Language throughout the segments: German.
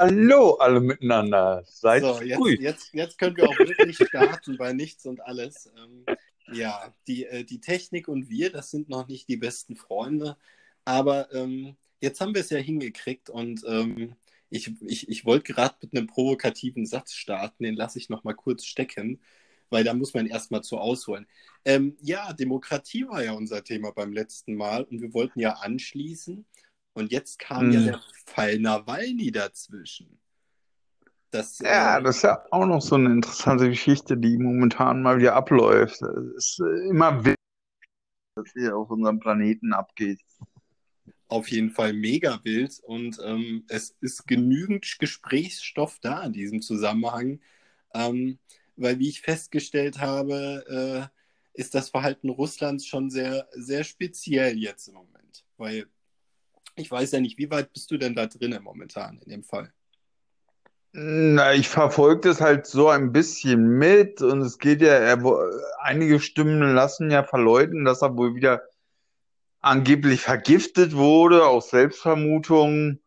Hallo alle miteinander. Seid So, jetzt, grüßt. jetzt, jetzt können wir auch wirklich starten bei nichts und alles. Ähm, ja, die, äh, die Technik und wir, das sind noch nicht die besten Freunde, aber ähm, jetzt haben wir es ja hingekriegt und ähm, ich, ich, ich wollte gerade mit einem provokativen Satz starten, den lasse ich noch mal kurz stecken, weil da muss man erstmal zu ausholen. Ähm, ja, Demokratie war ja unser Thema beim letzten Mal und wir wollten ja anschließen und jetzt kam ja Hm. der Fall Nawalny dazwischen. Das, Ja, äh, das ist ja auch noch so eine interessante Geschichte, die momentan mal wieder abläuft. Es ist äh, immer wild, was hier auf unserem Planeten abgeht. auf jeden Fall mega wild und ähm, es ist genügend Gesprächsstoff da in diesem Zusammenhang, ähm, weil wie ich festgestellt habe, äh, ist das Verhalten Russlands schon sehr, sehr speziell jetzt im Moment, weil ich weiß ja nicht, wie weit bist du denn da drin momentan in dem Fall? Na, ich verfolge das halt so ein bisschen mit und es geht ja, er, einige Stimmen lassen ja verleuten, dass er wohl wieder angeblich vergiftet wurde, aus Selbstvermutung,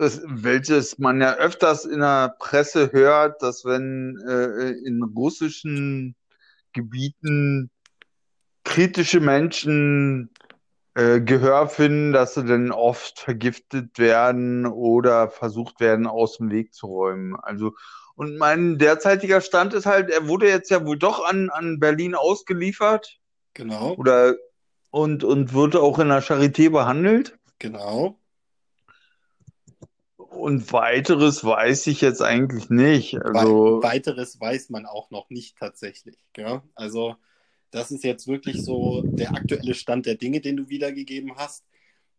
ist, welches man ja öfters in der Presse hört, dass wenn äh, in russischen Gebieten kritische Menschen äh, Gehör finden, dass sie dann oft vergiftet werden oder versucht werden, aus dem Weg zu räumen. Also, und mein derzeitiger Stand ist halt, er wurde jetzt ja wohl doch an, an Berlin ausgeliefert Genau, oder und, und wird auch in der Charité behandelt. genau. Und weiteres weiß ich jetzt eigentlich nicht. Also, weiteres weiß man auch noch nicht tatsächlich. Gell? Also, das ist jetzt wirklich so der aktuelle Stand der Dinge, den du wiedergegeben hast.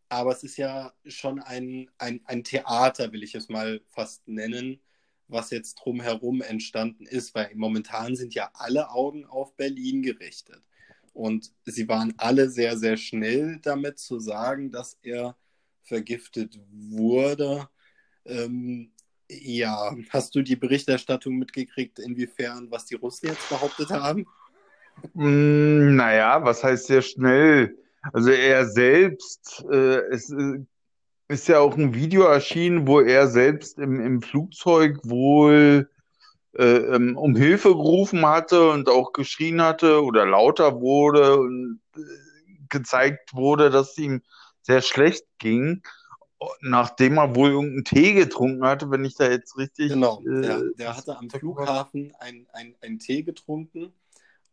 Aber es ist ja schon ein, ein, ein Theater, will ich es mal fast nennen, was jetzt drumherum entstanden ist, weil momentan sind ja alle Augen auf Berlin gerichtet. Und sie waren alle sehr, sehr schnell damit zu sagen, dass er vergiftet wurde. Ähm, ja, hast du die Berichterstattung mitgekriegt, inwiefern, was die Russen jetzt behauptet haben? Mh, naja, was heißt sehr schnell? Also er selbst, äh, es äh, ist ja auch ein Video erschienen, wo er selbst im, im Flugzeug wohl äh, ähm, um Hilfe gerufen hatte und auch geschrien hatte oder lauter wurde und äh, gezeigt wurde, dass es ihm sehr schlecht ging, nachdem er wohl irgendeinen Tee getrunken hatte, wenn ich da jetzt richtig Genau, der, äh, der hatte am Flughafen ein, ein, einen Tee getrunken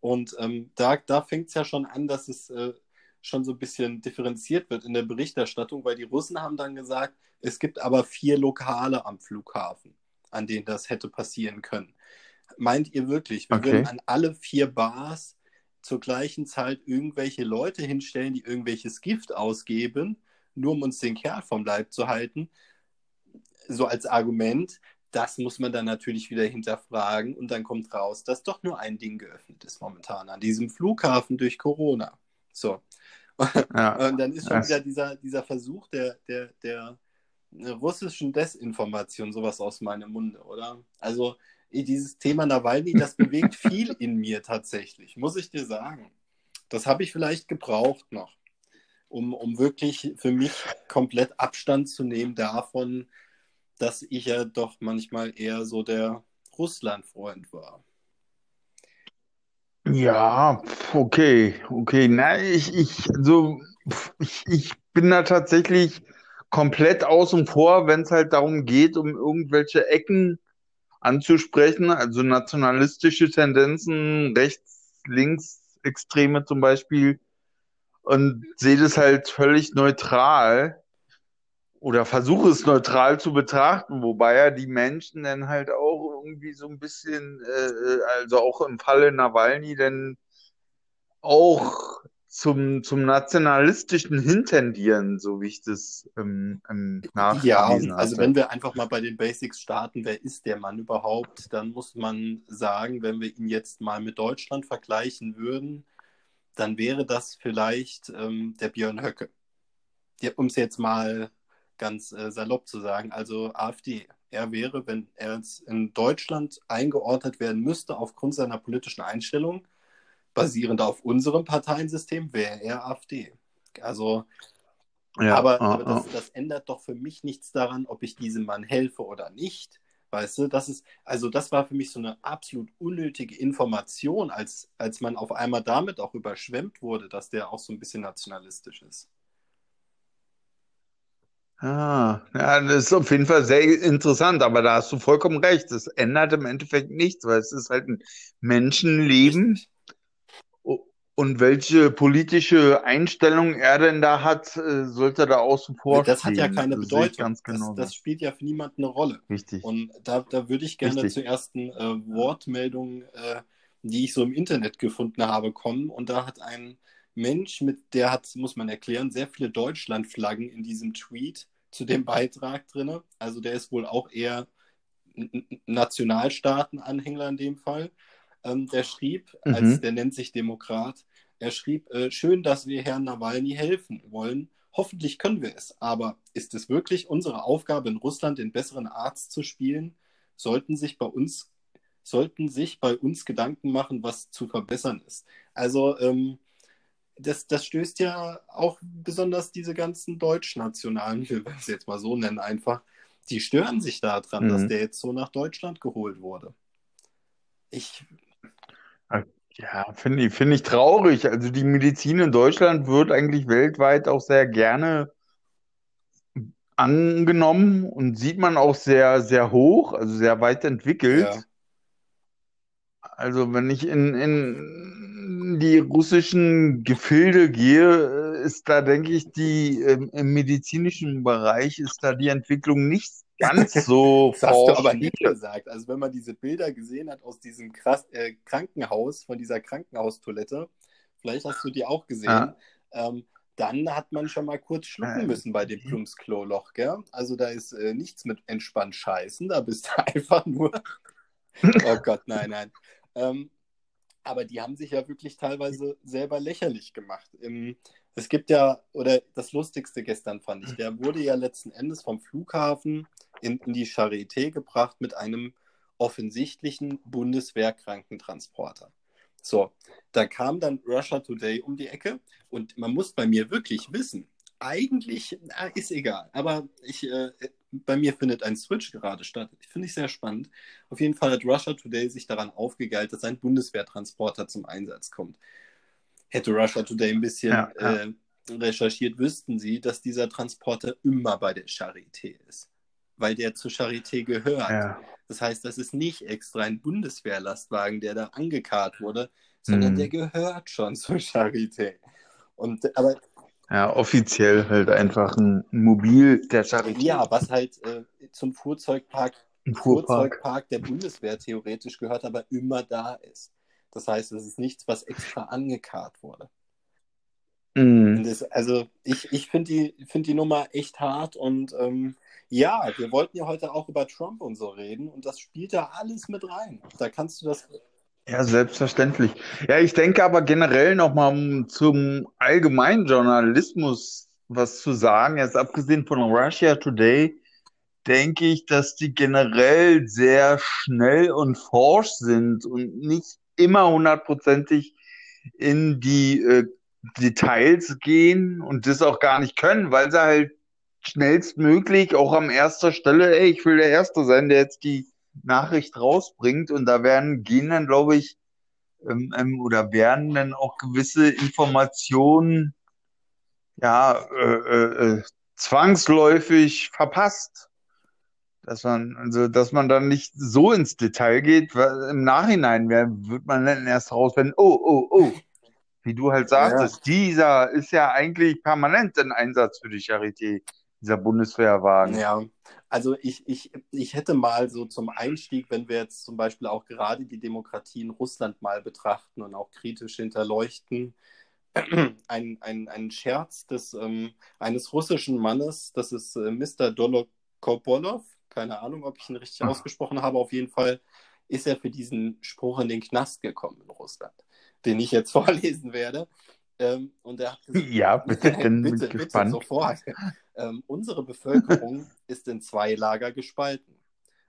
und ähm, da, da fängt es ja schon an, dass es äh, schon so ein bisschen differenziert wird in der Berichterstattung, weil die Russen haben dann gesagt, es gibt aber vier Lokale am Flughafen, an denen das hätte passieren können. Meint ihr wirklich, wir Okay. würden an alle vier Bars zur gleichen Zeit irgendwelche Leute hinstellen, die irgendwelches Gift ausgeben, nur um uns den Kerl vom Leib zu halten? So als Argument, das muss man dann natürlich wieder hinterfragen und dann kommt raus, dass doch nur ein Ding geöffnet ist momentan an diesem Flughafen durch Corona. So. Ja. Und dann ist schon Das- wieder dieser, dieser Versuch der, der, der russischen Desinformation sowas aus meinem Munde, oder? Also dieses Thema Nawalny, das bewegt viel in mir tatsächlich, muss ich dir sagen. Das habe ich vielleicht gebraucht noch, um, um wirklich für mich komplett Abstand zu nehmen davon, dass ich ja doch manchmal eher so der Russland-Freund war. Ja, okay, okay. Na, ich, ich, so, ich, ich bin da tatsächlich komplett außen vor, wenn es halt darum geht, um irgendwelche Ecken anzusprechen, also nationalistische Tendenzen, rechts, links, Extreme zum Beispiel, und sehe das halt völlig neutral oder versuche es neutral zu betrachten, wobei ja die Menschen dann halt auch irgendwie so ein bisschen, äh, also auch im Falle Nawalny, dann auch zum, zum Nationalistischen hintendieren, so wie ich das ähm, ähm, Ja, also wenn wir einfach mal bei den Basics starten, wer ist der Mann überhaupt, dann muss man sagen, wenn wir ihn jetzt mal mit Deutschland vergleichen würden, dann wäre das vielleicht ähm, der Björn Höcke. Um es jetzt mal ganz äh, salopp zu sagen, also AfD. Er wäre, wenn er jetzt in Deutschland eingeordnet werden müsste, aufgrund seiner politischen Einstellung, basierend auf unserem Parteiensystem, wäre er AfD. Also Ja, aber, ah, aber das, das, ändert doch für mich nichts daran, ob ich diesem Mann helfe oder nicht. Weißt du, das ist, also das war für mich so eine absolut unnötige Information, als, als man auf einmal damit auch überschwemmt wurde, dass der auch so ein bisschen nationalistisch ist. Ah, ja, das ist auf jeden Fall sehr interessant, aber da hast du vollkommen recht. Es ändert im Endeffekt nichts, weil es ist halt ein Menschenleben. Und welche politische Einstellung er denn da hat, äh, sollte da außen vor Das stehen. hat ja keine das Bedeutung. Genau das, das, spielt ja für niemanden eine Rolle. Richtig. Und da, da würde ich gerne Richtig. zur ersten äh, Wortmeldung, äh, die ich so im Internet gefunden habe, kommen. Und da hat ein Mensch, mit der hat, muss man erklären, sehr viele Deutschlandflaggen in diesem Tweet zu dem Beitrag drin. Also der ist wohl auch eher Nationalstaatenanhänger in dem Fall. Ähm, der schrieb, mhm. als der nennt sich Demokrat, er schrieb, äh, schön, dass wir Herrn Nawalny helfen wollen. Hoffentlich können wir es. Aber ist es wirklich unsere Aufgabe, in Russland den besseren Arzt zu spielen? Sollten sich bei uns, sollten sich bei uns Gedanken machen, was zu verbessern ist. Also ähm, das, das stößt ja auch besonders diese ganzen Deutschnationalen, ich will es jetzt mal so nennen, einfach, die stören sich daran, mhm. dass der jetzt so nach Deutschland geholt wurde. Ich. Ja, finde ich, find ich traurig. Also die Medizin in Deutschland wird eigentlich weltweit auch sehr gerne angenommen und sieht man auch sehr, sehr hoch, also sehr weit entwickelt. Ja. Also wenn ich in, in die russischen Gefilde gehe, ist da, denke ich, die ähm, im medizinischen Bereich ist da die Entwicklung nicht ganz so Das hast du aber nicht gesagt. Also wenn man diese Bilder gesehen hat aus diesem krass, äh, Krankenhaus, von dieser Krankenhaustoilette, vielleicht hast du die auch gesehen, ja. ähm, dann hat man schon mal kurz schlucken äh, müssen bei dem Plumpsklo-Loch, gell? Also da ist äh, nichts mit entspannt scheißen, da bist du einfach nur. oh Gott, nein, nein. Ähm, aber die haben sich ja wirklich teilweise selber lächerlich gemacht. Es gibt ja, oder das Lustigste gestern fand ich, der wurde ja letzten Endes vom Flughafen in, in die Charité gebracht mit einem offensichtlichen Bundeswehrkrankentransporter. So, da kam dann Russia Today um die Ecke und man muss bei mir wirklich wissen, eigentlich äh, ist egal, aber ich, äh, bei mir findet ein Switch gerade statt. Finde ich sehr spannend. Auf jeden Fall hat Russia Today sich daran aufgegeilt, dass ein Bundeswehrtransporter zum Einsatz kommt. Hätte Russia Today ein bisschen ja, ja. Äh, recherchiert, wüssten sie, dass dieser Transporter immer bei der Charité ist, weil der zur Charité gehört. Ja. Das heißt, das ist nicht extra ein Bundeswehrlastwagen, der da angekarrt wurde, sondern mhm. der gehört schon zur Charité. Und, aber ja, offiziell halt einfach ein Mobil der Charité. Ja, was halt äh, zum Fuhrzeugpark, Fuhrzeugpark der Bundeswehr theoretisch gehört, aber immer da ist. Das heißt, es ist nichts, was extra angekarrt wurde. Mm. Das, also ich, ich finde die, find die Nummer echt hart und ähm, ja, wir wollten ja heute auch über Trump und so reden und das spielt da alles mit rein. Da kannst du das ja, selbstverständlich. Ja, ich denke aber generell nochmal zum allgemeinen Journalismus was zu sagen, jetzt abgesehen von Russia Today, denke ich, dass die generell sehr schnell und forsch sind und nicht immer hundertprozentig in die äh, Details gehen und das auch gar nicht können, weil sie halt schnellstmöglich auch am erster Stelle, ey, ich will der Erste sein, der jetzt die Nachricht rausbringt und da werden, gehen dann, glaube ich, ähm, ähm, oder werden dann auch gewisse Informationen ja äh, äh, äh, zwangsläufig verpasst. Dass man, also, dass man dann nicht so ins Detail geht, weil im Nachhinein wird man dann erst rausfinden, oh, oh, oh, wie du halt sagtest, ja. dieser ist ja eigentlich permanent in Einsatz für die Charité, dieser Bundeswehrwagen. Ja, also ich, ich, ich hätte mal so zum Einstieg, wenn wir jetzt zum Beispiel auch gerade die Demokratie in Russland mal betrachten und auch kritisch hinterleuchten, ein, ein, ein Scherz des, ähm, eines russischen Mannes, das ist äh, Mr. Dolokopolov, keine Ahnung, ob ich ihn richtig Ach. ausgesprochen habe, auf jeden Fall ist er für diesen Spruch in den Knast gekommen in Russland, den ich jetzt vorlesen werde. Ähm, und er hat gesagt, ja, bitte, bitte, bitte, sofort. Ähm, unsere Bevölkerung ist in zwei Lager gespalten.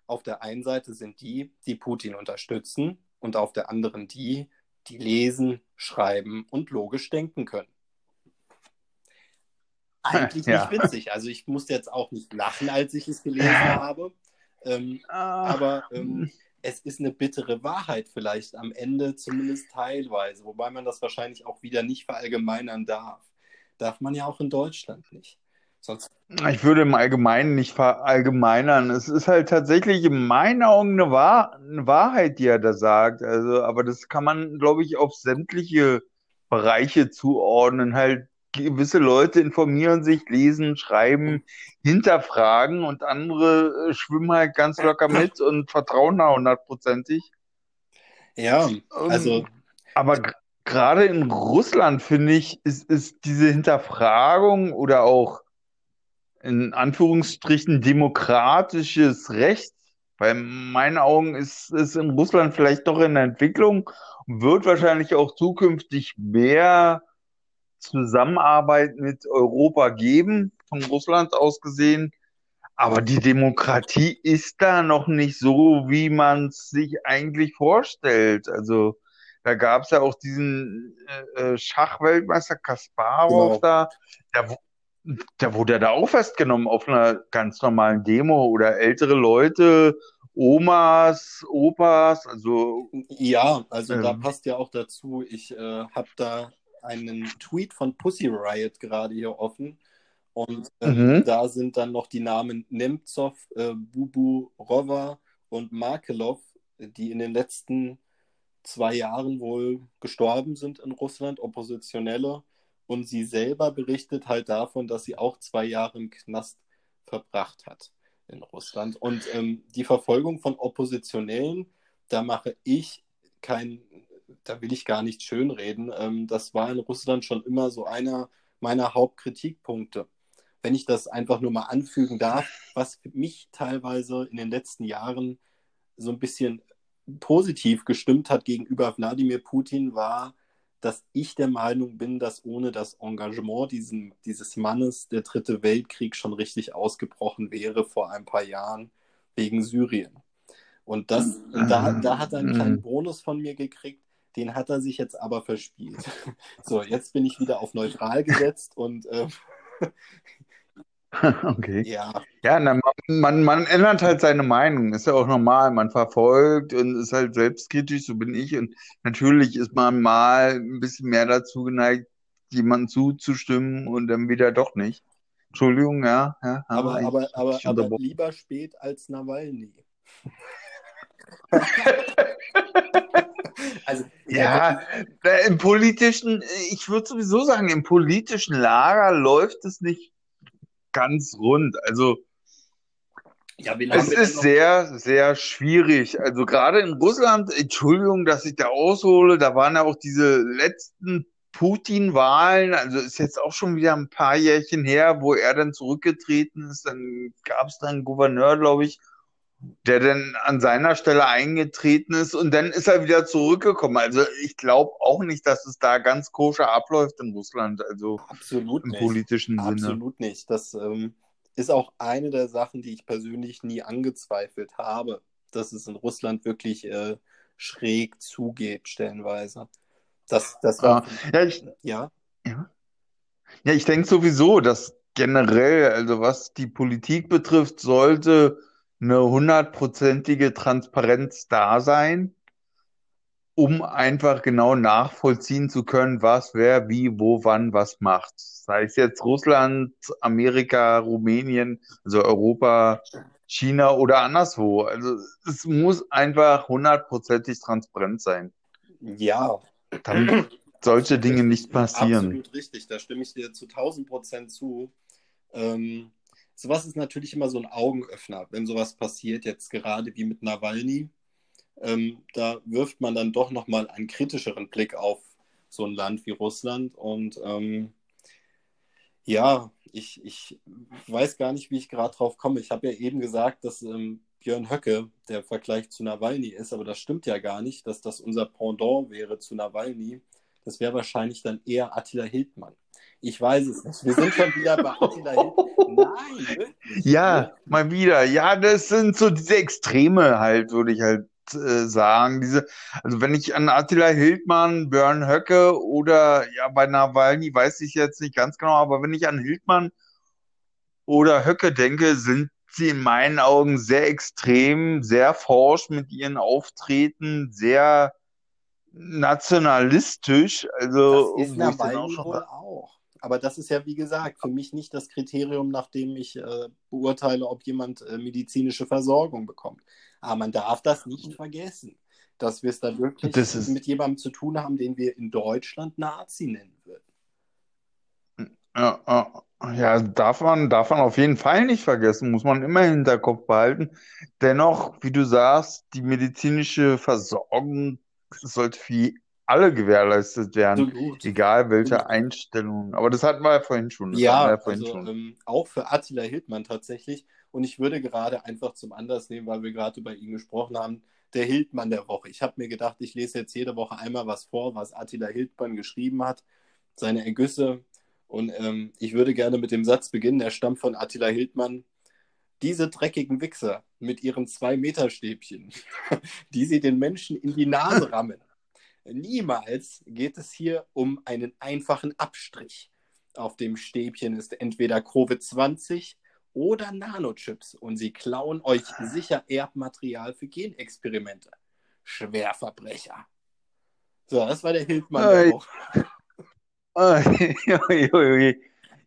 Auf der einen Seite sind die, die Putin unterstützen, und auf der anderen die, die lesen, schreiben und logisch denken können. eigentlich Ja. nicht witzig. Also ich musste jetzt auch nicht lachen, als ich es gelesen habe. Ähm, Ah, aber ähm, es ist eine bittere Wahrheit vielleicht am Ende, zumindest teilweise, wobei man das wahrscheinlich auch wieder nicht verallgemeinern darf. Darf man ja auch in Deutschland nicht. Sonst, Ich würde im Allgemeinen nicht verallgemeinern. Es ist halt tatsächlich in meinen Augen eine, Wahr eine Wahrheit, die er da sagt. Also, aber das kann man, glaube ich, auf sämtliche Bereiche zuordnen. Halt gewisse Leute informieren sich, lesen, schreiben, hinterfragen und andere äh, schwimmen halt ganz locker mit und vertrauen da hundertprozentig. ja, Ähm, also Aber gerade in Russland, finde ich, ist, ist diese Hinterfragung oder auch in Anführungsstrichen demokratisches Recht, bei meinen Augen ist es in Russland vielleicht doch in der Entwicklung und wird wahrscheinlich auch zukünftig mehr Zusammenarbeit mit Europa geben, von Russland aus gesehen. Aber die Demokratie ist da noch nicht so, wie man es sich eigentlich vorstellt. Also da gab es ja auch diesen äh, äh, Schachweltmeister Kasparov Genau. da, der, der wurde ja da auch festgenommen auf einer ganz normalen Demo oder ältere Leute, Omas, Opas, also Ja, also da Ähm. passt ja auch dazu, ich äh, habe da einen Tweet von Pussy Riot gerade hier offen und ähm, Mhm. da sind dann noch die Namen Nemtsov, äh, Buburova und Markelov, die in den letzten zwei Jahren wohl gestorben sind in Russland, Oppositionelle. Und sie selber berichtet halt davon, dass sie auch zwei Jahre im Knast verbracht hat in Russland. Und ähm, die Verfolgung von Oppositionellen, da mache ich kein, da will ich gar nicht schönreden. Ähm, das war in Russland schon immer so einer meiner Hauptkritikpunkte. Wenn ich das einfach nur mal anfügen darf, was mich teilweise in den letzten Jahren so ein bisschen positiv gestimmt hat gegenüber Wladimir Putin, war, dass ich der Meinung bin, dass ohne das Engagement diesen, dieses Mannes der Dritte Weltkrieg schon richtig ausgebrochen wäre vor ein paar Jahren wegen Syrien. Und das, und da, da hat er einen kleinen Bonus von mir gekriegt, den hat er sich jetzt aber verspielt. So, jetzt bin ich wieder auf neutral gesetzt und äh, okay. ja, Ja, na, man, man, ändert halt seine Meinung, ist ja auch normal. Man verfolgt und ist halt selbstkritisch, so bin ich. Und natürlich ist man mal ein bisschen mehr dazu geneigt, jemandem zuzustimmen und dann wieder doch nicht. Entschuldigung, ja, ja, aber, aber, aber, aber lieber spät als Nawalny. also, Ja, da im politischen, ich würde sowieso sagen, im politischen Lager läuft es nicht ganz rund. Also ja, Es ist noch? sehr, sehr schwierig. Also gerade in Russland, Entschuldigung, dass ich da aushole, da waren ja auch diese letzten Putin-Wahlen, also ist jetzt auch schon wieder ein paar Jährchen her, wo er dann zurückgetreten ist. Dann gab es da einen Gouverneur, glaube ich, der dann an seiner Stelle eingetreten ist und dann ist er wieder zurückgekommen. Also ich glaube auch nicht, dass es da ganz koscher abläuft in Russland, also Absolut im nicht. politischen Sinne. Absolut nicht. Das ähm, ist auch eine der Sachen, die ich persönlich nie angezweifelt habe, dass es in Russland wirklich äh, schräg zugeht, stellenweise. Das, das war, Ja, ich, ja, Ja. Ja, ich denke sowieso, dass generell, also was die Politik betrifft, sollte eine hundertprozentige Transparenz da sein, um einfach genau nachvollziehen zu können, was, wer, wie, wo, wann, was macht. Sei es jetzt Russland, Amerika, Rumänien, also Europa, China oder anderswo. Also es muss einfach hundertprozentig transparent sein, ja, damit solche Dinge nicht passieren. Absolut richtig, da stimme ich dir zu 1000 Prozent zu. Ähm, sowas ist natürlich immer so ein Augenöffner, wenn sowas passiert, jetzt gerade wie mit Nawalny. Ähm, da wirft man dann doch nochmal einen kritischeren Blick auf so ein Land wie Russland. Und ähm, ja, ich, ich weiß gar nicht, wie ich gerade drauf komme. Ich habe ja eben gesagt, dass ähm, Björn Höcke der Vergleich zu Nawalny ist, aber das stimmt ja gar nicht, dass das unser Pendant wäre zu Nawalny. Das wäre wahrscheinlich dann eher Attila Hildmann. Ich weiß es nicht. Wir sind schon wieder bei Attila Hildmann. Nein, wirklich. Ja, mal wieder. Ja, das sind so diese Extreme halt, würde ich halt äh, sagen. Diese, also wenn ich an Attila Hildmann, Björn Höcke oder ja bei Nawalny weiß ich jetzt nicht ganz genau, aber wenn ich an Hildmann oder Höcke denke, sind sie in meinen Augen sehr extrem, sehr forsch mit ihren Auftreten, sehr nationalistisch. Also das ist Nawalny auch wohl auch. Aber das ist ja, wie gesagt, für mich nicht das Kriterium, nach dem ich äh, beurteile, ob jemand äh, medizinische Versorgung bekommt. Aber man darf das nicht vergessen, dass wir es da wirklich ist... mit jemandem zu tun haben, den wir in Deutschland Nazi nennen würden. Ja, ja, darf man, darf man auf jeden Fall nicht vergessen, muss man immer im Hinterkopf behalten. Dennoch, wie du sagst, die medizinische Versorgung sollte für alle gewährleistet werden, Absolut. egal welche Einstellung. Aber das hatten wir ja vorhin schon. Das Ja, ja vorhin also schon. ähm, auch für Attila Hildmann tatsächlich. Und ich würde gerade einfach zum Anlass nehmen, weil wir gerade über ihn gesprochen haben, der Hildmann der Woche. Ich habe mir gedacht, ich lese jetzt jede Woche einmal was vor, was Attila Hildmann geschrieben hat, seine Ergüsse. Und ähm, ich würde gerne mit dem Satz beginnen, der stammt von Attila Hildmann. Diese dreckigen Wichser mit ihren Zwei-Meter-Stäbchen, die sie den Menschen in die Nase rammen. Niemals geht es hier um einen einfachen Abstrich. Auf dem Stäbchen ist entweder Covid-20 oder Nanochips und sie klauen euch sicher Erbmaterial für Genexperimente. Schwerverbrecher. So, das war der Hildmann der Ui. Woche.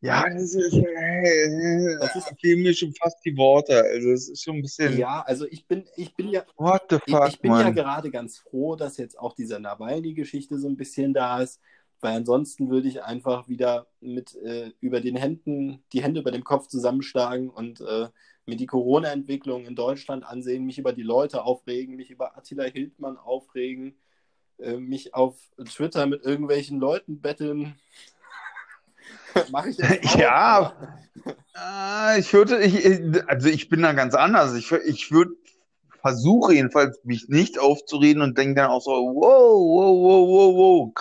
Ja, das ist, äh, Das ist- fehlen mir schon fast die Worte. Also es ist schon ein bisschen, Ja, also ich bin, ich bin ja, what the ich, fuck, ich bin ja Mann. gerade ganz froh, dass jetzt auch diese Nawalny-Geschichte so ein bisschen da ist, weil ansonsten würde ich einfach wieder mit äh, über den Händen, die Hände über dem Kopf zusammenschlagen und äh, mir die Corona-Entwicklung in Deutschland ansehen, mich über die Leute aufregen, mich über Attila Hildmann aufregen, äh, mich auf Twitter mit irgendwelchen Leuten betteln. Mache ich auch, Ja, Ah, ich würde, ich, also ich bin da ganz anders. Ich, ich würde versuche jedenfalls, mich nicht aufzureden und denke dann auch so, wow, wow, wow, wow, wow.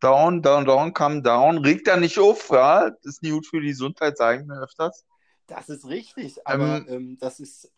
Down, down, down, come down. Reg da nicht auf, ja. Das ist nicht gut für die Gesundheit, sagen wir öfters. Das ist richtig, aber Ähm, ähm, das ist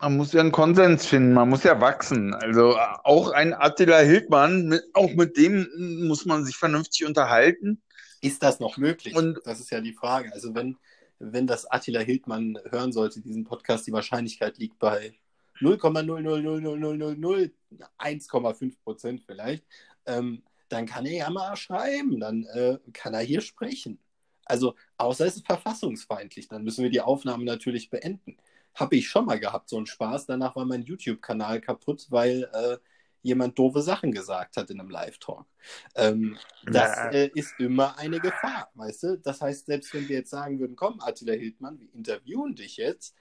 Man muss ja einen Konsens finden, man muss ja wachsen. Also äh, auch ein Attila Hildmann, mit, auch mit dem muss man sich vernünftig unterhalten. Ist das noch möglich? Und- das ist ja die Frage. Also wenn, wenn das Attila Hildmann hören sollte, diesen Podcast, die Wahrscheinlichkeit liegt bei 0,0000001,5 Prozent vielleicht, ähm, dann kann er ja mal schreiben, dann äh, kann er hier sprechen. Also außer es ist verfassungsfeindlich, dann müssen wir die Aufnahme natürlich beenden. Habe ich schon mal gehabt, so einen Spaß. Danach war mein YouTube-Kanal kaputt, weil äh, jemand doofe Sachen gesagt hat in einem Live-Talk. Ähm, das äh, ist immer eine Gefahr, weißt du? Das heißt, selbst wenn wir jetzt sagen würden, komm, Attila Hildmann, wir interviewen dich jetzt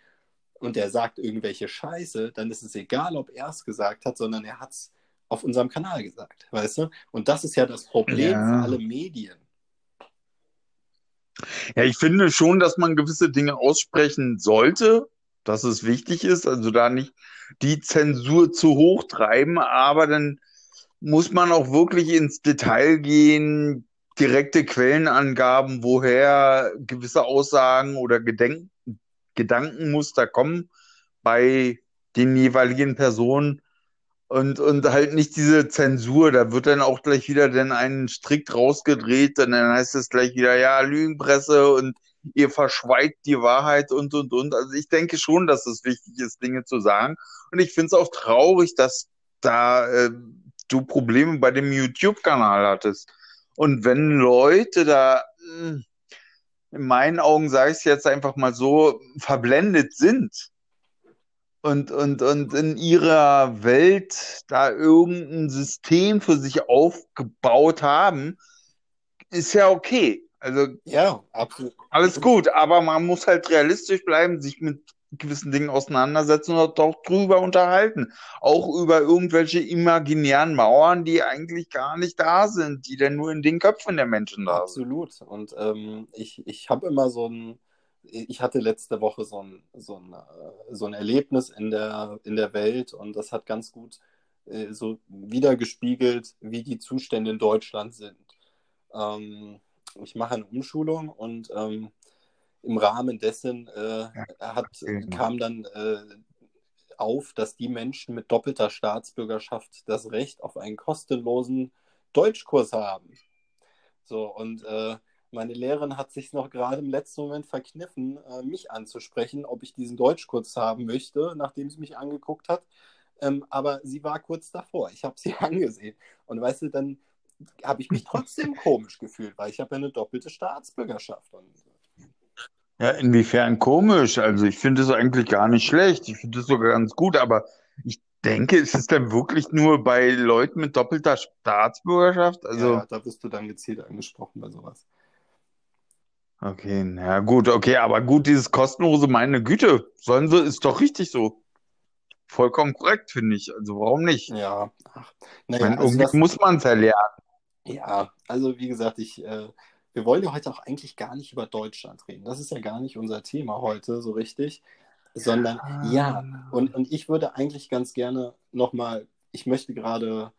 und der sagt irgendwelche Scheiße, dann ist es egal, ob er es gesagt hat, sondern er hat es auf unserem Kanal gesagt, weißt du? Und das ist ja das Problem Ja. für alle Medien. Ja, ich finde schon, dass man gewisse Dinge aussprechen sollte, dass es wichtig ist, also da nicht die Zensur zu hoch treiben, aber dann muss man auch wirklich ins Detail gehen, direkte Quellenangaben, woher gewisse Aussagen oder Gedenk Gedankenmuster kommen bei den jeweiligen Personen und, und halt nicht diese Zensur, da wird dann auch gleich wieder dann ein Strick rausgedreht und dann heißt es gleich wieder, ja, Lügenpresse und ihr verschweigt die Wahrheit und, und, und. Also ich denke schon, dass es wichtig ist, Dinge zu sagen. Und ich finde es auch traurig, dass da äh, du Probleme bei dem YouTube-Kanal hattest. Und wenn Leute da, mh, in meinen Augen sage ich es jetzt einfach mal so, verblendet sind und, und, und in ihrer Welt da irgendein System für sich aufgebaut haben, ist ja okay. Also Ja, absolut. alles gut, aber man muss halt realistisch bleiben, sich mit gewissen Dingen auseinandersetzen und auch drüber unterhalten. Auch über irgendwelche imaginären Mauern, die eigentlich gar nicht da sind, die dann nur in den Köpfen der Menschen da sind. Absolut. Und ähm, ich, ich habe immer so ein, ich hatte letzte Woche so ein, so ein, äh, so ein Erlebnis in der, in der Welt und das hat ganz gut äh, so wiedergespiegelt, wie die Zustände in Deutschland sind. Ähm, ich mache eine Umschulung und ähm, im Rahmen dessen äh, hat, kam dann äh, auf, dass die Menschen mit doppelter Staatsbürgerschaft das Recht auf einen kostenlosen Deutschkurs haben. So, und äh, meine Lehrerin hat sich noch gerade im letzten Moment verkniffen, äh, mich anzusprechen, ob ich diesen Deutschkurs haben möchte, nachdem sie mich angeguckt hat. Ähm, aber sie war kurz davor. Ich habe sie angesehen. Und weißt du, dann habe ich mich trotzdem komisch gefühlt, weil ich habe ja eine doppelte Staatsbürgerschaft. Ja, inwiefern komisch? Also ich finde es eigentlich gar nicht schlecht. Ich finde es sogar ganz gut, aber ich denke, ist es dann wirklich nur bei Leuten mit doppelter Staatsbürgerschaft? Also, ja, da wirst du dann gezielt angesprochen bei sowas. Okay, na gut, okay, aber gut, dieses kostenlose, meine Güte, sollen sie, ist doch richtig so. Vollkommen korrekt, finde ich. Also warum nicht? Ja, ach, naja, meine, also irgendwie das, muss man es ja lernen. Ja, also wie gesagt, ich, äh, wir wollen ja heute auch eigentlich gar nicht über Deutschland reden. Das ist ja gar nicht unser Thema heute so richtig, sondern ah. ja, und, und ich würde eigentlich ganz gerne nochmal, ich möchte gerade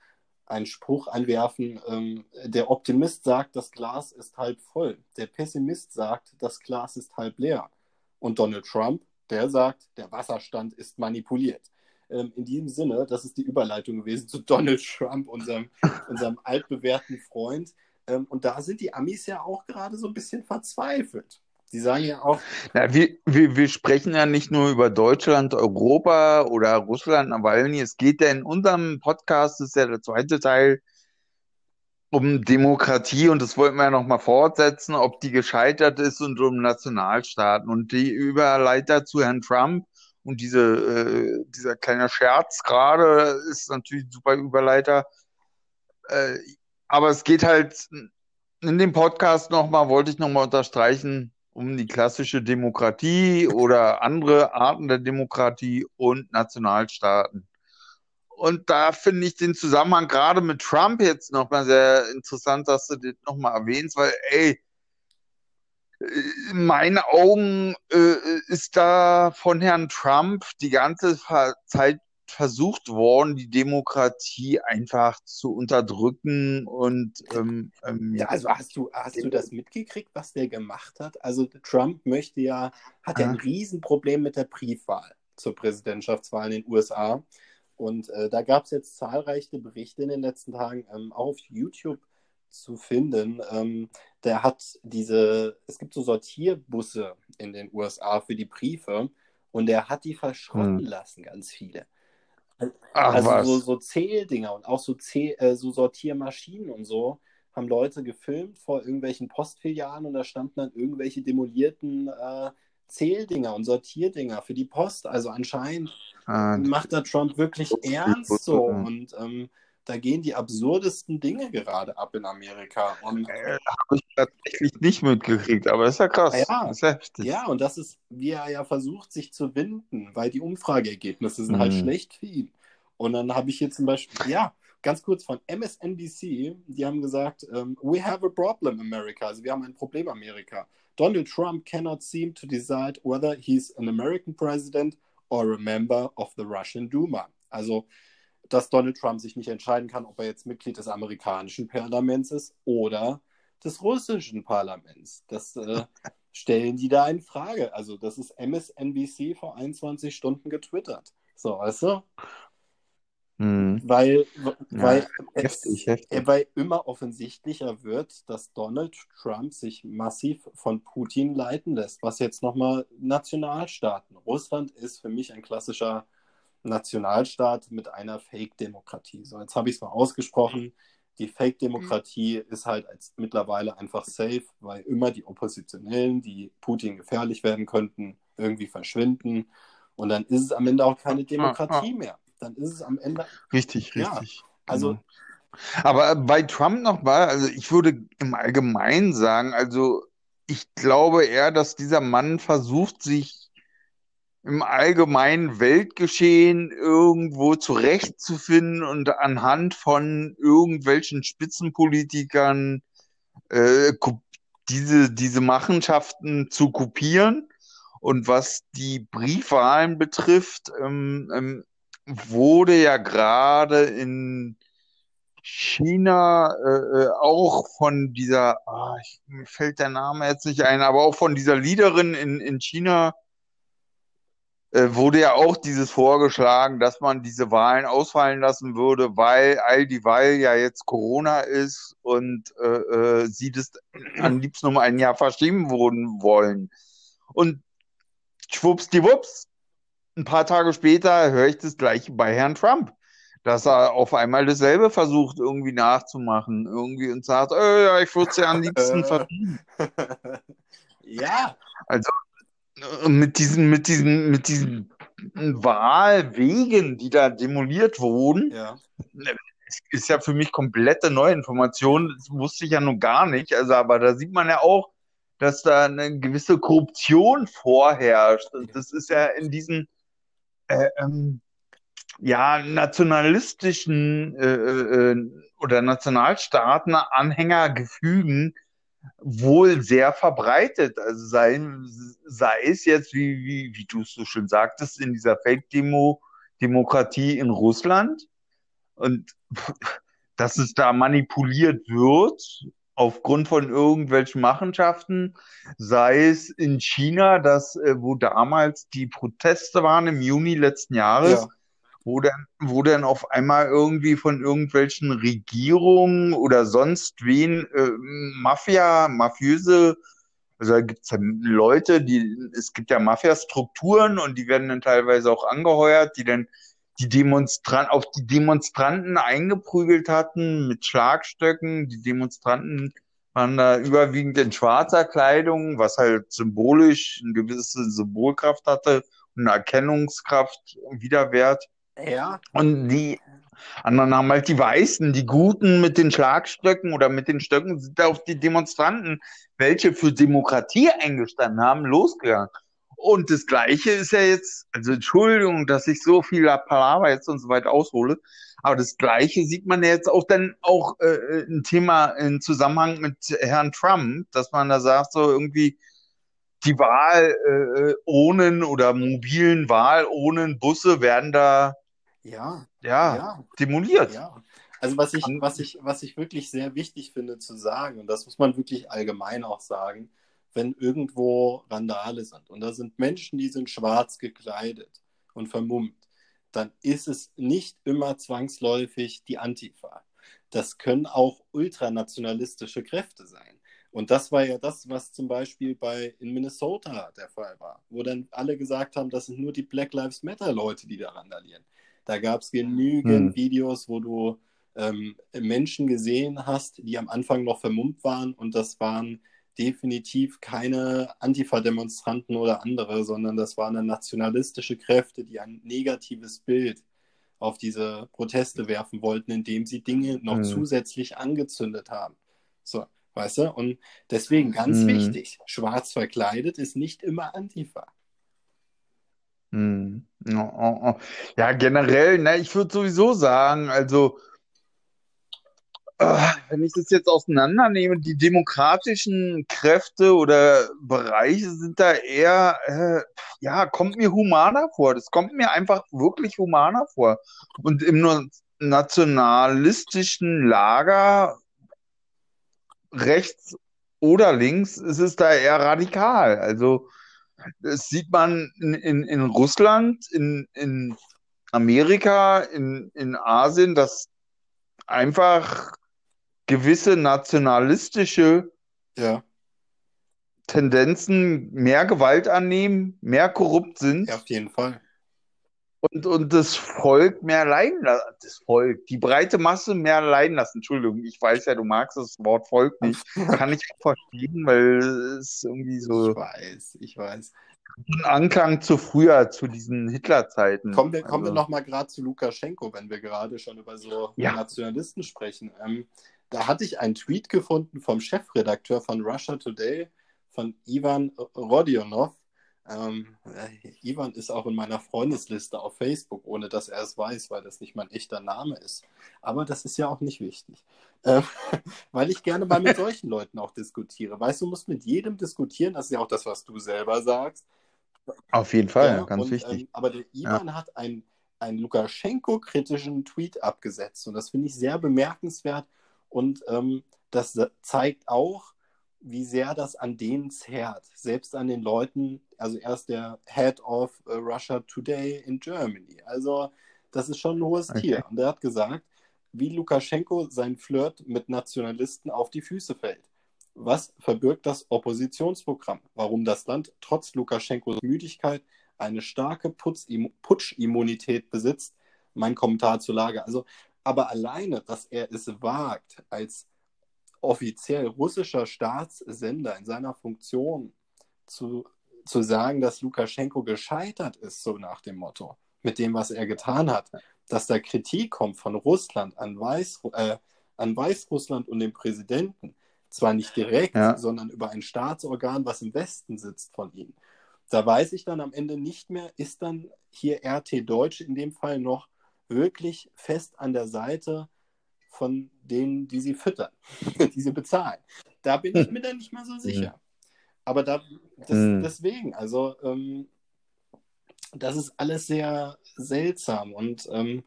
einen Spruch einwerfen. Ähm, der Optimist sagt, das Glas ist halb voll. Der Pessimist sagt, das Glas ist halb leer. Und Donald Trump, der sagt, der Wasserstand ist manipuliert. Ähm, in diesem Sinne, das ist die Überleitung gewesen zu Donald Trump, unserem, unserem altbewährten Freund. Ähm, und da sind die Amis ja auch gerade so ein bisschen verzweifelt. Sie sagen ja auch. Na, wir, wir, wir sprechen ja nicht nur über Deutschland, Europa oder Russland, Nawalny. Es geht ja in unserem Podcast, das ist ja der zweite Teil, um Demokratie und das wollten wir ja nochmal fortsetzen, ob die gescheitert ist und um Nationalstaaten. Und die Überleiter zu Herrn Trump und diese, äh, dieser kleine Scherz gerade ist natürlich ein super Überleiter. Äh, aber es geht halt in dem Podcast nochmal, wollte ich nochmal unterstreichen, um die klassische Demokratie oder andere Arten der Demokratie und Nationalstaaten. Und da finde ich den Zusammenhang gerade mit Trump jetzt nochmal sehr interessant, dass du den nochmal erwähnst, weil, ey, in meinen Augen äh, ist da von Herrn Trump die ganze Zeit versucht worden, die Demokratie einfach zu unterdrücken und ähm, ähm, ja, also hast du hast du das mitgekriegt, was der gemacht hat? Also Trump möchte ja hat ja ein Riesenproblem mit der Briefwahl zur Präsidentschaftswahl in den USA und äh, da gab es jetzt zahlreiche Berichte in den letzten Tagen ähm, auch auf YouTube zu finden. Ähm, der hat diese, es gibt so Sortierbusse in den USA für die Briefe und der hat die verschrotten hm. lassen, ganz viele. Ach, also was? So, so Zähldinger und auch so, Zähl, äh, so Sortiermaschinen und so haben Leute gefilmt vor irgendwelchen Postfilialen und da standen dann irgendwelche demolierten äh, Zähldinger und Sortierdinger für die Post. Also anscheinend ah, macht da Trump wirklich ernst so und ähm, da gehen die absurdesten Dinge gerade ab in Amerika. Und äh, habe ich tatsächlich nicht mitgekriegt, aber ist ja krass. Ja, ist heftig. ja, und das ist, wie er ja versucht, sich zu winden, weil die Umfrageergebnisse sind halt mhm. halt schlecht für ihn. Und dann habe ich hier zum Beispiel, ja, ganz kurz von MSNBC, die haben gesagt, um, ähm, we have a problem America, also wir haben ein Problem Amerika. Donald Trump cannot seem to decide whether he's an American president or a member of the Russian Duma. Also dass Donald Trump sich nicht entscheiden kann, ob er jetzt Mitglied des amerikanischen Parlaments ist oder des russischen Parlaments. Das äh, stellen die da in Frage. Also, das ist MSNBC vor 21 Stunden getwittert. So, weißt du? Hm. Weil, weil, ja, heftig, heftig. weil immer offensichtlicher wird, dass Donald Trump sich massiv von Putin leiten lässt. Was jetzt nochmal Nationalstaaten. Russland ist für mich ein klassischer Nationalstaat mit einer Fake-Demokratie. So, jetzt habe ich es mal ausgesprochen. Die Fake-Demokratie mhm. ist halt als mittlerweile einfach safe, weil immer die Oppositionellen, die Putin gefährlich werden könnten, irgendwie verschwinden. Und dann ist es am Ende auch keine Demokratie mehr. Dann ist es am Ende. Richtig, richtig. Ja, also. Genau. Aber bei Trump nochmal, also ich würde im Allgemeinen sagen, also ich glaube eher, dass dieser Mann versucht, sich im allgemeinen Weltgeschehen irgendwo zurechtzufinden und anhand von irgendwelchen Spitzenpolitikern äh, diese, diese Machenschaften zu kopieren. Und was die Briefwahlen betrifft, ähm, ähm, wurde ja gerade in China äh, äh auch von dieser, ah, ich, mir fällt der Name jetzt nicht ein, aber auch von dieser Leaderin in, in China wurde ja auch dieses vorgeschlagen, dass man diese Wahlen ausfallen lassen würde, weil all die Wahl ja jetzt Corona ist und äh, äh, sie das am liebsten um ein Jahr verschieben würden wollen. Und schwuppsdiwupps, ein paar Tage später höre ich das gleiche bei Herrn Trump, dass er auf einmal dasselbe versucht irgendwie nachzumachen, irgendwie und sagt, äh, ja, ich würde es ja am liebsten verschieben. ja. Also mit diesen, mit diesen, mit diesen Wahlwegen, die da demoliert wurden, Ja. ist ja für mich komplette Neuinformation. Das wusste ich ja noch gar nicht. Also, aber da sieht man ja auch, dass da eine gewisse Korruption vorherrscht. Und Das ist ja in diesen äh, ähm, ja, nationalistischen äh, äh, oder Nationalstaaten Anhängergefügen wohl sehr verbreitet. Also sei, sei es jetzt, wie, wie, wie du es so schön sagtest, in dieser Fake-Demo, Demokratie in Russland und dass es da manipuliert wird aufgrund von irgendwelchen Machenschaften, sei es in China, dass, äh, wo damals die Proteste waren im Juni letzten Jahres, Ja. Wo dann, wo dann auf einmal irgendwie von irgendwelchen Regierungen oder sonst wen äh, Mafia, mafiöse, also da gibt es ja Leute, die, es gibt ja Mafia-Strukturen und die werden dann teilweise auch angeheuert, die dann die Demonstranten auf die Demonstranten eingeprügelt hatten mit Schlagstöcken. Die Demonstranten waren da überwiegend in schwarzer Kleidung, was halt symbolisch eine gewisse Symbolkraft hatte und eine Erkennungskraft Widerwert. Ja. Und die anderen haben halt die Weißen, die Guten mit den Schlagstöcken oder mit den Stöcken sind auf die Demonstranten, welche für Demokratie eingestanden haben, losgegangen. Und das Gleiche ist ja jetzt, also Entschuldigung, dass ich so viel Palaver jetzt und so weit aushole, aber das Gleiche sieht man ja jetzt auch dann auch äh, ein Thema im Zusammenhang mit Herrn Trump, dass man da sagt, so irgendwie die Wahl äh, ohne oder mobilen Wahl ohne Busse werden da Ja. ja, Ja. demoliert. Ja. Also was ich, was ich, was ich wirklich sehr wichtig finde zu sagen, und das muss man wirklich allgemein auch sagen, wenn irgendwo Randale sind und da sind Menschen, die sind schwarz gekleidet und vermummt, dann ist es nicht immer zwangsläufig die Antifa. Das können auch ultranationalistische Kräfte sein. Und das war ja das, was zum Beispiel bei in Minnesota der Fall war, wo dann alle gesagt haben, das sind nur die Black Lives Matter Leute, die da randalieren. Da gab es genügend Hm. Videos, wo du ähm, Menschen gesehen hast, die am Anfang noch vermummt waren und das waren definitiv keine Antifa-Demonstranten oder andere, sondern das waren nationalistische Kräfte, die ein negatives Bild auf diese Proteste werfen wollten, indem sie Dinge noch Hm. zusätzlich angezündet haben. So, weißt du? Und deswegen ganz Hm. wichtig, schwarz verkleidet ist nicht immer Antifa. Hm. Oh, oh, oh. Ja, generell, ne, ich würde sowieso sagen, also äh, wenn ich das jetzt auseinandernehme, die demokratischen Kräfte oder Bereiche sind da eher, äh, ja, kommt mir humaner vor. Das kommt mir einfach wirklich humaner vor. Und im na- nationalistischen Lager, rechts oder links, ist es da eher radikal. Also, das sieht man in, in, in Russland, in, in Amerika, in, in Asien, dass einfach gewisse nationalistische Ja, Tendenzen mehr Gewalt annehmen, mehr korrupt sind ja, auf jeden Fall. Und, und das Volk mehr leiden lassen. Das Volk, die breite Masse mehr leiden lassen. Entschuldigung, ich weiß ja, du magst das Wort Volk nicht. Kann ich auch verstehen, weil es irgendwie Ich so weiß, ich weiß. ein Anklang zu früher, zu diesen Hitler-Zeiten. Kommen wir, kommen wir Also, nochmal gerade zu Lukaschenko, wenn wir gerade schon über so Ja. Nationalisten sprechen. Ähm, da hatte ich einen Tweet gefunden vom Chefredakteur von Russia Today, von Ivan Rodionov. Ähm, äh, Ivan ist auch in meiner Freundesliste auf Facebook, ohne dass er es weiß, weil das nicht mein echter Name ist. Aber das ist ja auch nicht wichtig. Ähm, weil ich gerne mal mit solchen Leuten auch diskutiere. Weißt du, du musst mit jedem diskutieren, das ist ja auch das, was du selber sagst. auf jeden Fall, Ja, ganz und, wichtig. Ähm, aber der Ivan hat einen, einen Lukaschenko-kritischen Tweet abgesetzt und das finde ich sehr bemerkenswert und ähm, das zeigt auch, wie sehr das an denen zerrt, selbst an den Leuten, also er ist der Head of uh, Russia Today in Germany. Also das ist schon ein hohes okay. Tier. Und er hat gesagt, wie Lukaschenko sein Flirt mit Nationalisten auf die Füße fällt. Was verbirgt das Oppositionsprogramm? Warum das Land trotz Lukaschenkos Müdigkeit eine starke Putschimmunität besitzt? Mein Kommentar zur Lage. Also, aber alleine, dass er es wagt, als offiziell russischer Staatssender in seiner Funktion zu, zu sagen, dass Lukaschenko gescheitert ist, so nach dem Motto, mit dem, was er getan hat, dass da Kritik kommt von Russland an, Weiß, äh, an Weißrussland und dem Präsidenten, zwar nicht direkt, ja. sondern über ein Staatsorgan, was im Westen sitzt von ihnen. Da weiß ich dann am Ende nicht mehr, ist dann hier RT Deutsch in dem Fall noch wirklich fest an der Seite von denen, die sie füttern, die sie bezahlen. Da bin ich mir dann nicht mehr so sicher. Aber da, das, mhm. deswegen, also ähm, das ist alles sehr seltsam und ähm,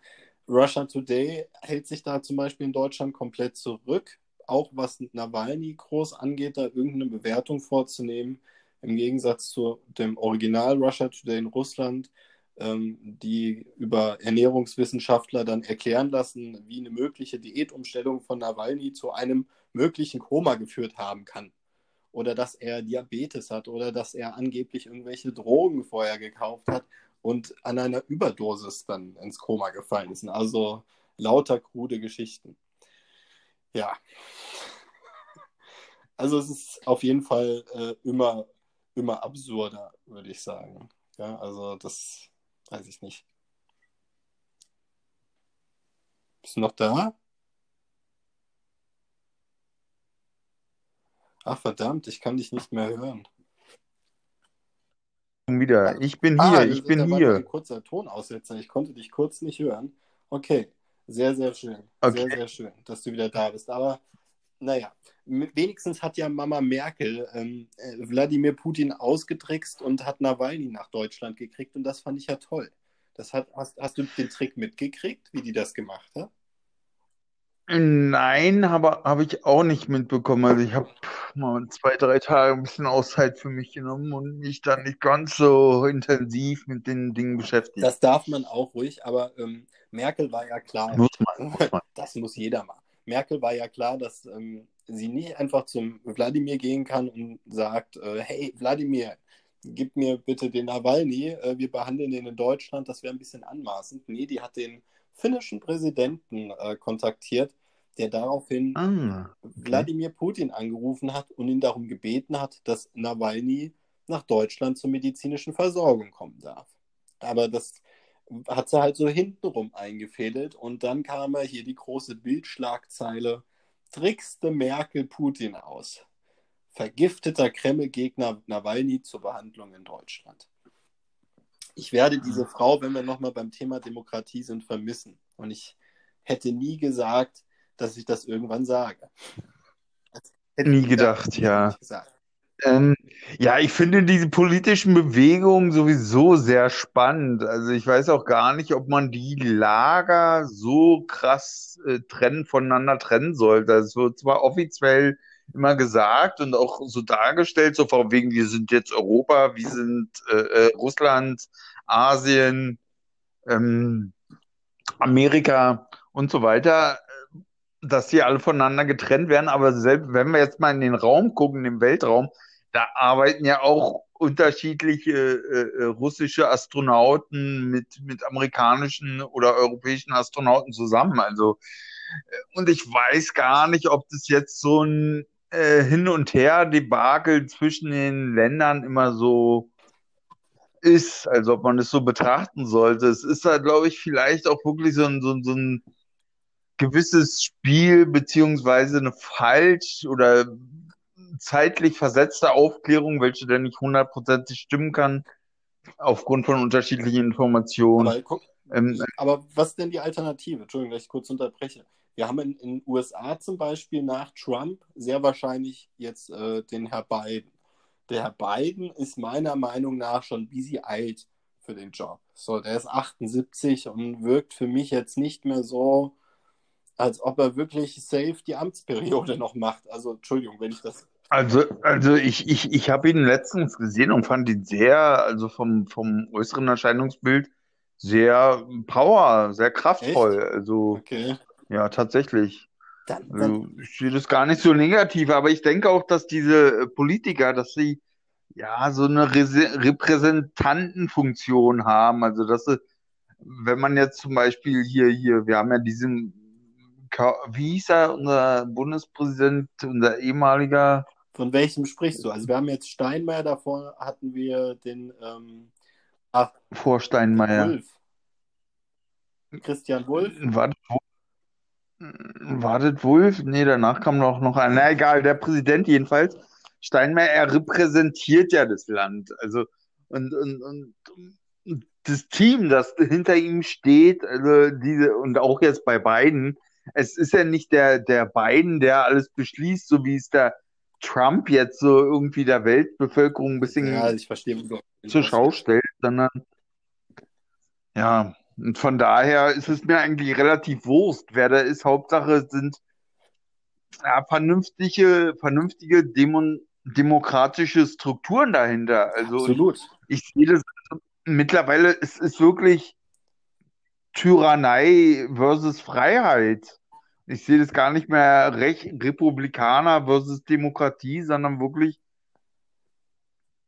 Russia Today hält sich da zum Beispiel in Deutschland komplett zurück, auch was Nawalny groß angeht, da irgendeine Bewertung vorzunehmen. Im Gegensatz zu dem Original Russia Today in Russland ähm, die über Ernährungswissenschaftler dann erklären lassen, wie eine mögliche Diätumstellung von Nawalny zu einem möglichen Koma geführt haben kann. Oder dass er Diabetes hat oder dass er angeblich irgendwelche Drogen vorher gekauft hat und an einer Überdosis dann ins Koma gefallen ist. Also lauter krude Geschichten. Ja. Also es ist auf jeden Fall äh, immer, immer absurder, würde ich sagen. Ja, also das Weiß ich nicht. Bist du noch da? Ach verdammt, ich kann dich nicht mehr hören. Wieder. Ich bin ah, hier, ich bin da hier. ein kurzer Tonaussetzer. Ich konnte dich kurz nicht hören. Okay, sehr, sehr schön. Okay. Sehr, sehr schön, dass du wieder da bist. Aber naja, wenigstens hat ja Mama Merkel ähm, äh, Wladimir Putin ausgetrickst und hat Nawalny nach Deutschland gekriegt und das fand ich ja toll. Das hat, hast, hast du den Trick mitgekriegt, wie die das gemacht hat? Nein, aber habe ich auch nicht mitbekommen. Also ich habe mal zwei, drei Tage ein bisschen Auszeit für mich genommen und mich dann nicht ganz so intensiv mit den Dingen beschäftigt. Das darf man auch ruhig, aber ähm, Merkel war ja klar. Muss man, muss man. Das muss jeder mal. Merkel war ja klar, dass ähm, sie nicht einfach zum Wladimir gehen kann und sagt, äh, hey Wladimir, gib mir bitte den Nawalny, äh, wir behandeln den in Deutschland, das wäre ein bisschen anmaßend. Nee, die hat den finnischen Präsidenten äh, kontaktiert, der daraufhin ah, okay. Wladimir Putin angerufen hat und ihn darum gebeten hat, dass Nawalny nach Deutschland zur medizinischen Versorgung kommen darf. Aber das hat sie halt so hintenrum eingefädelt und dann kam er hier die große Bildschlagzeile, trickste Merkel Putin aus. Vergifteter Kreml-Gegner Nawalny zur Behandlung in Deutschland. Ich werde diese Frau, wenn wir nochmal beim Thema Demokratie sind, vermissen. Und ich hätte nie gesagt, dass ich das irgendwann sage. Nie gedacht, ja. Ähm, ja, ich finde diese politischen Bewegungen sowieso sehr spannend. Also ich weiß auch gar nicht, ob man die Lager so krass äh, trennen, voneinander trennen sollte. Es wird zwar offiziell immer gesagt und auch so dargestellt, so von wegen, wir sind jetzt Europa, wir sind äh, äh, Russland, Asien, ähm, Amerika und so weiter, dass die alle voneinander getrennt werden. Aber selbst wenn wir jetzt mal in den Raum gucken, im Weltraum, da arbeiten ja auch unterschiedliche äh, äh russische Astronauten mit, mit amerikanischen oder europäischen Astronauten zusammen. Also, äh, und ich weiß gar nicht, ob das jetzt so ein äh, Hin- und Her-Debakel zwischen den Ländern immer so ist, also ob man es so betrachten sollte. Es ist halt, glaube ich, vielleicht auch wirklich so ein, so, so ein gewisses Spiel, beziehungsweise eine falsch oder zeitlich versetzte Aufklärung, welche dann nicht hundertprozentig stimmen kann, aufgrund von unterschiedlichen Informationen. Aber, guck, ähm, aber was ist denn die Alternative? Entschuldigung, dass ich kurz unterbreche. Wir haben in den USA zum Beispiel nach Trump sehr wahrscheinlich jetzt äh, den Herr Biden. Der Herr Biden ist meiner Meinung nach schon busy alt für den Job. So, der ist 78 und wirkt für mich jetzt nicht mehr so, als ob er wirklich safe die Amtsperiode noch macht. Also, Entschuldigung, wenn ich das Also, also ich, ich, ich habe ihn letztens gesehen und fand ihn sehr, also vom, vom äußeren Erscheinungsbild, sehr Power, sehr Echt? kraftvoll. Also, Okay. ja, tatsächlich. Dann, dann, Also, ich sehe das gar nicht so negativ, aber ich denke auch, dass diese Politiker, dass sie ja so eine Rese- Repräsentantenfunktion haben. Also, dass sie, wenn man jetzt zum Beispiel hier, hier, wir haben ja diesen, wie hieß er, unser Bundespräsident, unser ehemaliger von welchem sprichst du? Also wir haben jetzt Steinmeier, davor hatten wir den ähm, ach, Vorsteinmeier. Wulff. Christian Wulff. War das, Wu- war das Wulff? Nee, danach kam noch, noch ein, na egal, der Präsident jedenfalls. Steinmeier, er repräsentiert ja das Land. Also, und, und, und, und das Team, das hinter ihm steht, also diese, und auch jetzt bei Biden, es ist ja nicht der, der Biden, der alles beschließt, so wie es der Trump jetzt so irgendwie der Weltbevölkerung ein Ja, bisschen ich verstehe, zur Schau stellt, sondern ja, und von daher ist es mir eigentlich relativ Wurst, wer da ist. Hauptsache sind ja, vernünftige, vernünftige Demo demokratische Strukturen dahinter. Also Absolut. ich sehe das mittlerweile, es ist wirklich Tyrannei versus Freiheit. Ich sehe das gar nicht mehr Recht, Republikaner versus Demokratie, sondern wirklich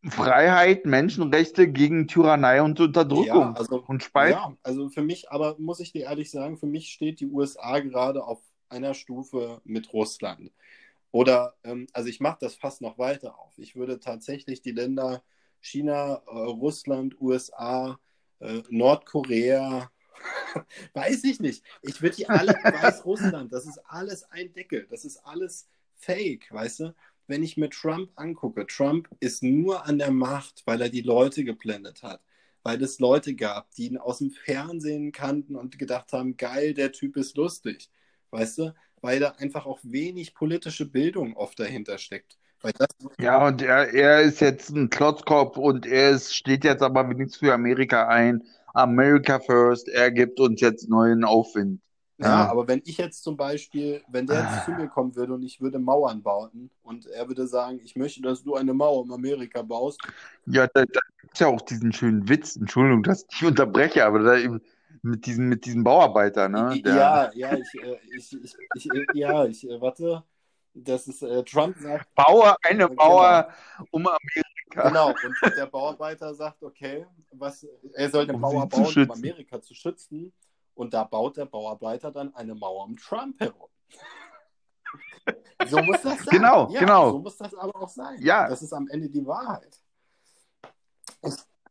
Freiheit, Menschenrechte gegen Tyrannei und Ja, Unterdrückung also, und Spaltung. ja, also für mich, aber muss ich dir ehrlich sagen, für mich steht die USA gerade auf einer Stufe mit Russland. Oder, ähm, also ich mache das fast noch weiter auf. Ich würde tatsächlich die Länder China, äh, Russland, USA, äh, Nordkorea, weiß ich nicht. Ich würde die alle, Weißrussland, das ist alles ein Deckel, das ist alles Fake, weißt du? Wenn ich mir Trump angucke, Trump ist nur an der Macht, weil er die Leute geblendet hat. Weil es Leute gab, die ihn aus dem Fernsehen kannten und gedacht haben, geil, der Typ ist lustig. Weißt du? Weil da einfach auch wenig politische Bildung oft dahinter steckt. Das, Ja, und er, er ist jetzt ein Klotzkopf und er ist, steht jetzt aber wenigstens für Amerika ein. America first, er gibt uns jetzt neuen Aufwind. ja, Ja. aber wenn ich jetzt zum Beispiel, wenn der jetzt zu Ah. mir kommen würde und ich würde Mauern bauen und er würde sagen, ich möchte, dass du eine Mauer in Amerika baust, Ja, da, da gibt's ja auch diesen schönen Witz, Entschuldigung, dass ich unterbreche, aber da eben mit diesem, mit diesem Bauarbeiter, ne? Der, ja, ja, ich, äh, ich, ich, ich, äh, ja, ich, äh, warte, das ist, äh, Trump sagt, baue eine genau, Mauer um Amerika, genau, und der Bauarbeiter sagt, okay, was, er soll eine um Mauer bauen, um. Amerika zu schützen, und da baut der Bauarbeiter dann eine Mauer um Trump herum. So muss das sein. Genau, Ja, genau. so muss das aber auch sein. Ja. Das ist am Ende die Wahrheit.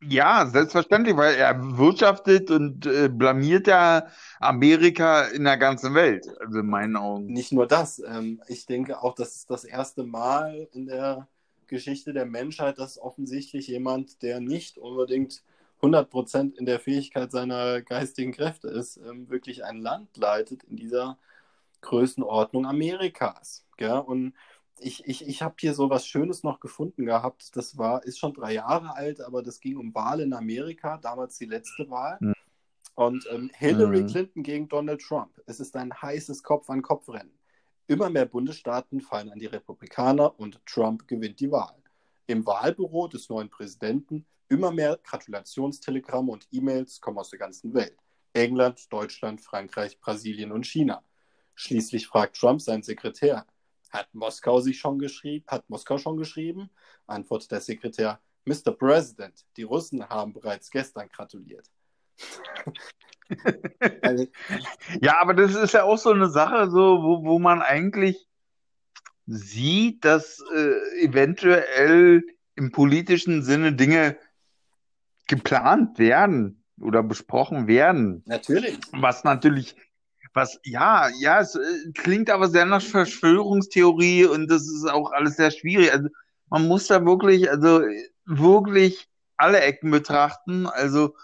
Ja, selbstverständlich, weil er wirtschaftet und äh, blamiert ja Amerika in der ganzen Welt, also in meinen Augen. Nicht nur das, ähm, ich denke auch, das ist das erste Mal in der Geschichte der Menschheit, dass offensichtlich jemand, der nicht unbedingt 100% in der Fähigkeit seiner geistigen Kräfte ist, ähm, wirklich ein Land leitet in dieser Größenordnung Amerikas. Gell? Und ich, ich, ich habe hier so was Schönes noch gefunden gehabt. Das war, ist schon drei Jahre alt, aber das ging um Wahl in Amerika, damals die letzte Wahl. Hm. Und ähm, Hillary Mhm. Clinton gegen Donald Trump. Es ist ein heißes Kopf-an-Kopf-Rennen. Immer mehr Bundesstaaten fallen an die Republikaner und Trump gewinnt die Wahl. Im Wahlbüro des neuen Präsidenten immer mehr Gratulationstelegramme und E-Mails kommen aus der ganzen Welt. England, Deutschland, Frankreich, Brasilien und China. Schließlich fragt Trump seinen Sekretär, hat Moskau sich schon geschrieben, hat Moskau schon geschrieben? Antwortet der Sekretär, Mr. President, die Russen haben bereits gestern gratuliert. also, Ja, aber das ist ja auch so eine Sache, so, wo, wo man eigentlich sieht, dass äh, eventuell im politischen Sinne Dinge geplant werden oder besprochen werden. natürlich. Was natürlich, was, ja, ja, es äh, klingt aber sehr nach Verschwörungstheorie und das ist auch alles sehr schwierig. Also man muss da wirklich, also wirklich alle Ecken betrachten. Also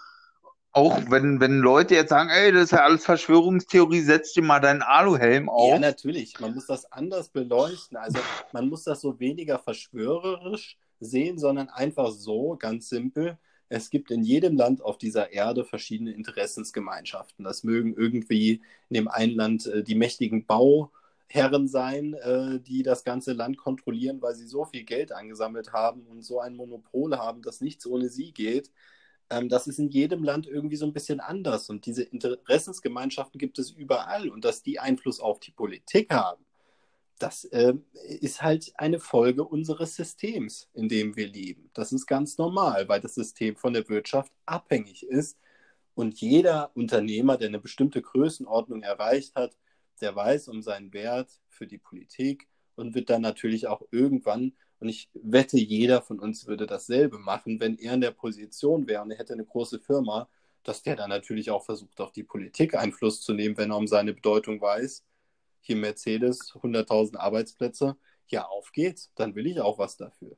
auch wenn, wenn Leute jetzt sagen, ey, das ist ja alles Verschwörungstheorie, setz dir mal deinen Aluhelm Ja, auf. natürlich. Man muss das anders beleuchten. Also man muss das so weniger verschwörerisch sehen, sondern einfach so, ganz simpel. Es gibt in jedem Land auf dieser Erde verschiedene Interessensgemeinschaften. Das mögen irgendwie in dem einen Land äh, die mächtigen Bauherren Herren sein, äh, die das ganze Land kontrollieren, weil sie so viel Geld angesammelt haben und so ein Monopol haben, dass nichts ohne sie geht. Ähm, das ist in jedem Land irgendwie so ein bisschen anders. Und diese Interessensgemeinschaften gibt es überall. Und dass die Einfluss auf die Politik haben, das äh, ist halt eine Folge unseres Systems, in dem wir leben. Das ist ganz normal, weil das System von der Wirtschaft abhängig ist. Und jeder Unternehmer, der eine bestimmte Größenordnung erreicht hat, der weiß um seinen Wert für die Politik und wird dann natürlich auch irgendwann, und ich wette, jeder von uns würde dasselbe machen, wenn er in der Position wäre und er hätte eine große Firma, dass der dann natürlich auch versucht, auf die Politik Einfluss zu nehmen, wenn er um seine Bedeutung weiß. Hier Mercedes, 100.000 Arbeitsplätze, ja, auf geht's, dann will ich auch was dafür.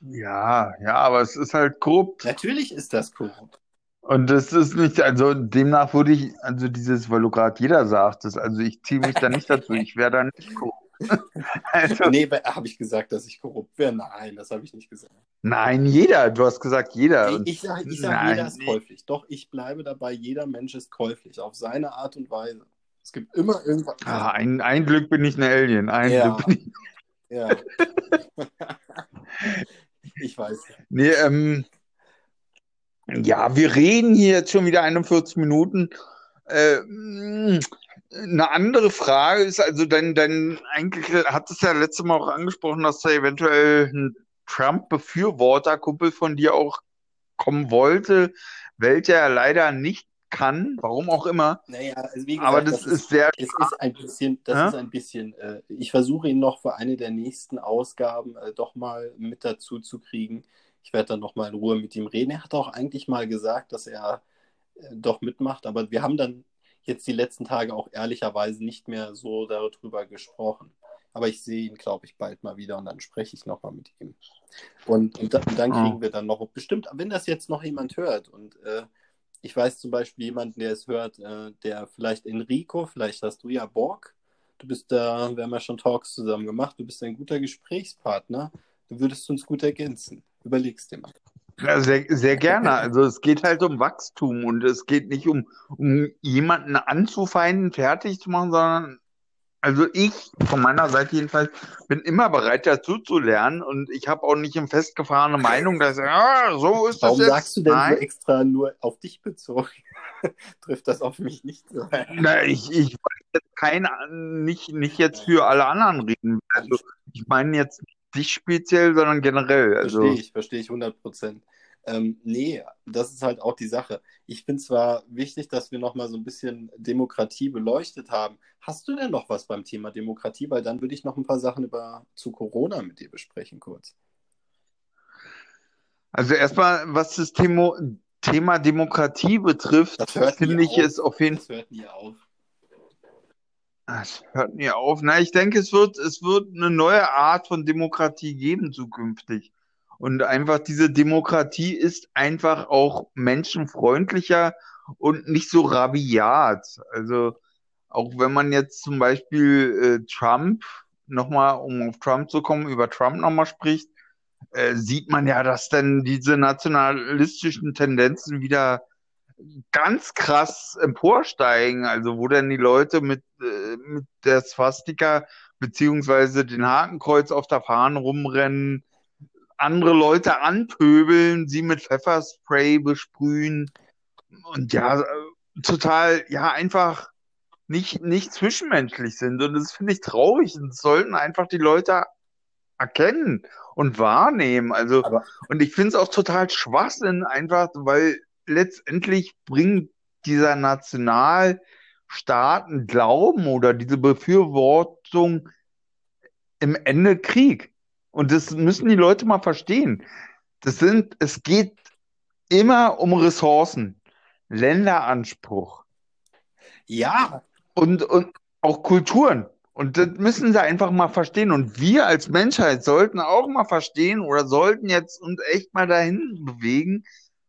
Ja, ja, aber es ist halt korrupt. Natürlich ist das korrupt. Und das ist nicht, also demnach würde ich, also dieses, weil du gerade jeder sagt, das, also ich ziehe mich da nicht dazu, ich wäre da nicht korrupt. Also, nee, habe ich gesagt, dass ich korrupt wäre? Nein, das habe ich nicht gesagt. Nein, jeder, du hast gesagt, jeder. Ich, ich sage, ich sag, jeder ist käuflich. Doch, ich bleibe dabei, jeder Mensch ist käuflich, auf seine Art und Weise. Es gibt immer irgendwas. Ah, ein, ein Glück bin ich ein Alien, ein ja. Glück bin ich. Ja. ich weiß. Nee, ähm, ja, wir reden hier jetzt schon wieder 41 Minuten. Äh, eine andere Frage ist, also dein, dein, eigentlich hat es ja letztes Mal auch angesprochen, dass da eventuell ein Trump-Befürworter, Kumpel von dir auch kommen wollte, welcher er leider nicht kann, warum auch immer. Naja, also gesagt, Aber das, das ist, ist, sehr. Es ist ein bisschen, das ja? ist ein bisschen, äh, ich versuche ihn noch für eine der nächsten Ausgaben äh, doch mal mit dazu zu kriegen. Ich werde dann noch mal in Ruhe mit ihm reden. Er hat auch eigentlich mal gesagt, dass er äh, doch mitmacht, aber wir haben dann jetzt die letzten Tage auch ehrlicherweise nicht mehr so darüber gesprochen. Aber ich sehe ihn, glaube ich, bald mal wieder und dann spreche ich nochmal mit ihm. Und, und, und dann kriegen wir dann noch, bestimmt, wenn das jetzt noch jemand hört und äh, ich weiß zum Beispiel jemanden, der es hört, äh, der vielleicht Enrico, vielleicht hast du ja Borg. Du bist da, wir haben ja schon Talks zusammen gemacht, du bist ein guter Gesprächspartner. Du würdest uns gut ergänzen. Überlegst dir mal. Ja, sehr, sehr gerne. Also es geht halt um Wachstum und es geht nicht um, um jemanden anzufeinden, fertig zu machen, sondern also ich, von meiner Seite jedenfalls, bin immer bereit dazu zu lernen und ich habe auch nicht eine festgefahrene Meinung, dass ja, so ist Warum das jetzt. Warum sagst du denn Nein. so extra nur auf dich bezogen? Trifft das auf mich nicht so? Na, ich, ich wollte jetzt kein, nicht, nicht jetzt für alle anderen reden. Also ich meine jetzt nicht dich speziell, sondern generell. Also. Verstehe ich, verstehe ich 100 Prozent. Ähm, nee, das ist halt auch die Sache. Ich finde zwar wichtig, dass wir nochmal so ein bisschen Demokratie beleuchtet haben. Hast du denn noch was beim Thema Demokratie? Weil dann würde ich noch ein paar Sachen über zu Corona mit dir besprechen kurz. Also erstmal, was das Thema, Thema Demokratie betrifft, finde ich es auf jeden Fall. Das hört nie auf. Es hört nie auf. Na, ich denke, es wird, es wird eine neue Art von Demokratie geben zukünftig. Und einfach diese Demokratie ist einfach auch menschenfreundlicher und nicht so rabiat. Also auch wenn man jetzt zum Beispiel äh, Trump nochmal, um auf Trump zu kommen, über Trump nochmal spricht, äh, sieht man ja, dass dann diese nationalistischen Tendenzen wieder ganz krass emporsteigen. Also wo dann die Leute mit, äh, mit der Swastika beziehungsweise den Hakenkreuz auf der Fahne rumrennen, andere Leute anpöbeln, sie mit Pfefferspray besprühen und ja, total, ja, einfach nicht, nicht zwischenmenschlich sind. Und das finde ich traurig. Und das sollten einfach die Leute erkennen und wahrnehmen. Also, Aber und ich finde es auch total Schwachsinn, einfach, weil letztendlich bringt dieser Nationalstaaten Glauben oder diese Befürwortung im Ende Krieg. Und das müssen die Leute mal verstehen. Das sind, es geht immer um Ressourcen, Länderanspruch. Ja. Und, und auch Kulturen. Und das müssen sie einfach mal verstehen. Und wir als Menschheit sollten auch mal verstehen oder sollten jetzt uns echt mal dahin bewegen,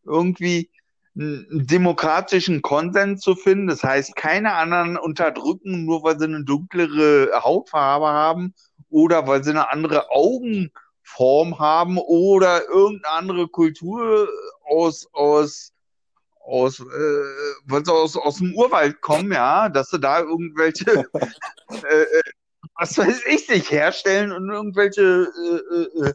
irgendwie demokratischen Konsens zu finden. Das heißt, keine anderen unterdrücken, nur weil sie eine dunklere Hautfarbe haben oder weil sie eine andere Augenform haben oder irgendeine andere Kultur aus, aus, aus, äh, weil sie aus, aus dem Urwald kommen, ja, dass sie da irgendwelche, äh, äh, was weiß ich nicht, herstellen und irgendwelche äh, äh, äh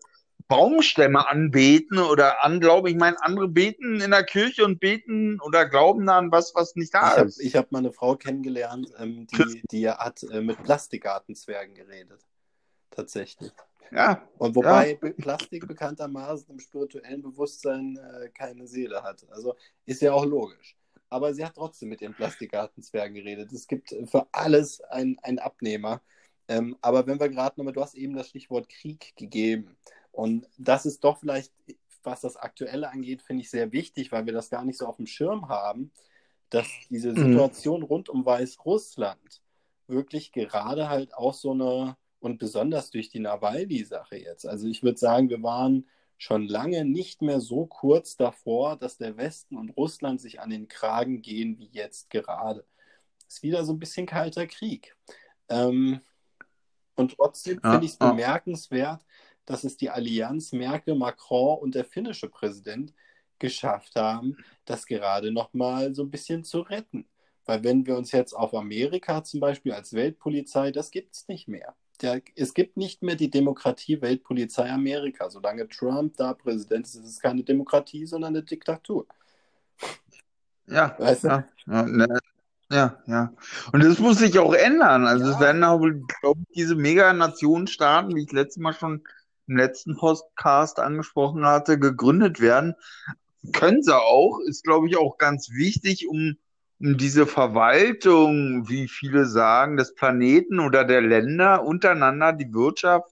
Baumstämme anbeten oder anglauben. Ich meine, andere beten in der Kirche und beten oder glauben an was, was nicht da ich hab, ist. Ich habe mal eine Frau kennengelernt, ähm, die, die hat äh, mit Plastikgartenzwergen geredet. Tatsächlich. Ja. Und wobei ja. Plastik bekanntermaßen im spirituellen Bewusstsein äh, keine Seele hat. Also ist ja auch logisch. Aber sie hat trotzdem mit ihren Plastikgartenzwergen geredet. Es gibt für alles einen Abnehmer. Ähm, aber wenn wir gerade nochmal, du hast eben das Stichwort Krieg gegeben. Und das ist doch vielleicht, was das Aktuelle angeht, finde ich sehr wichtig, weil wir das gar nicht so auf dem Schirm haben, dass diese mhm. Situation mhm. rund um Weißrussland wirklich gerade halt auch so eine und besonders durch die Nawalny-Sache jetzt. Also ich würde sagen, wir waren schon lange nicht mehr so kurz davor, dass der Westen und Russland sich an den Kragen gehen wie jetzt gerade. Ist wieder so ein bisschen kalter Krieg. Ähm, und trotzdem ja, finde ich es ja. bemerkenswert, dass es die Allianz Merkel, Macron und der finnische Präsident geschafft haben, das gerade noch mal so ein bisschen zu retten. Weil wenn wir uns jetzt auf Amerika zum Beispiel als Weltpolizei, das gibt es nicht mehr der, es gibt nicht mehr die Demokratie Weltpolizei Amerika. Solange Trump da Präsident ist, ist es keine Demokratie, sondern eine Diktatur. Ja, weißt du? ja, ja, ne, ja, ja. Und das muss sich auch ändern. Also ja. es werden auch, glaube ich, diese Meganationenstaaten, wie ich letztes Mal schon im letzten Podcast angesprochen hatte, gegründet werden. Können sie auch, ist, glaube ich, auch ganz wichtig, um diese Verwaltung, wie viele sagen, des Planeten oder der Länder untereinander die Wirtschaft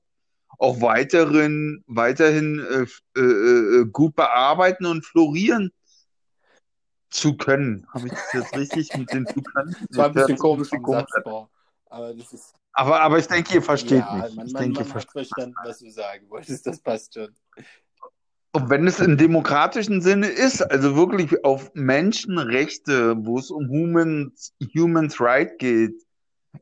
auch weiterhin, weiterhin äh, äh, äh gut bearbeiten und florieren zu können. Habe ich das jetzt richtig mit den zu können? Das war ein bisschen komisch Satzbau. Aber, das ist... aber, aber ich denke, ihr versteht ja, mich. Man, ich man, denke, man hat verstanden, was du sagen wolltest. Das passt schon. Und wenn es im demokratischen Sinne ist, also wirklich auf Menschenrechte, wo es um Humans, Humans Right geht,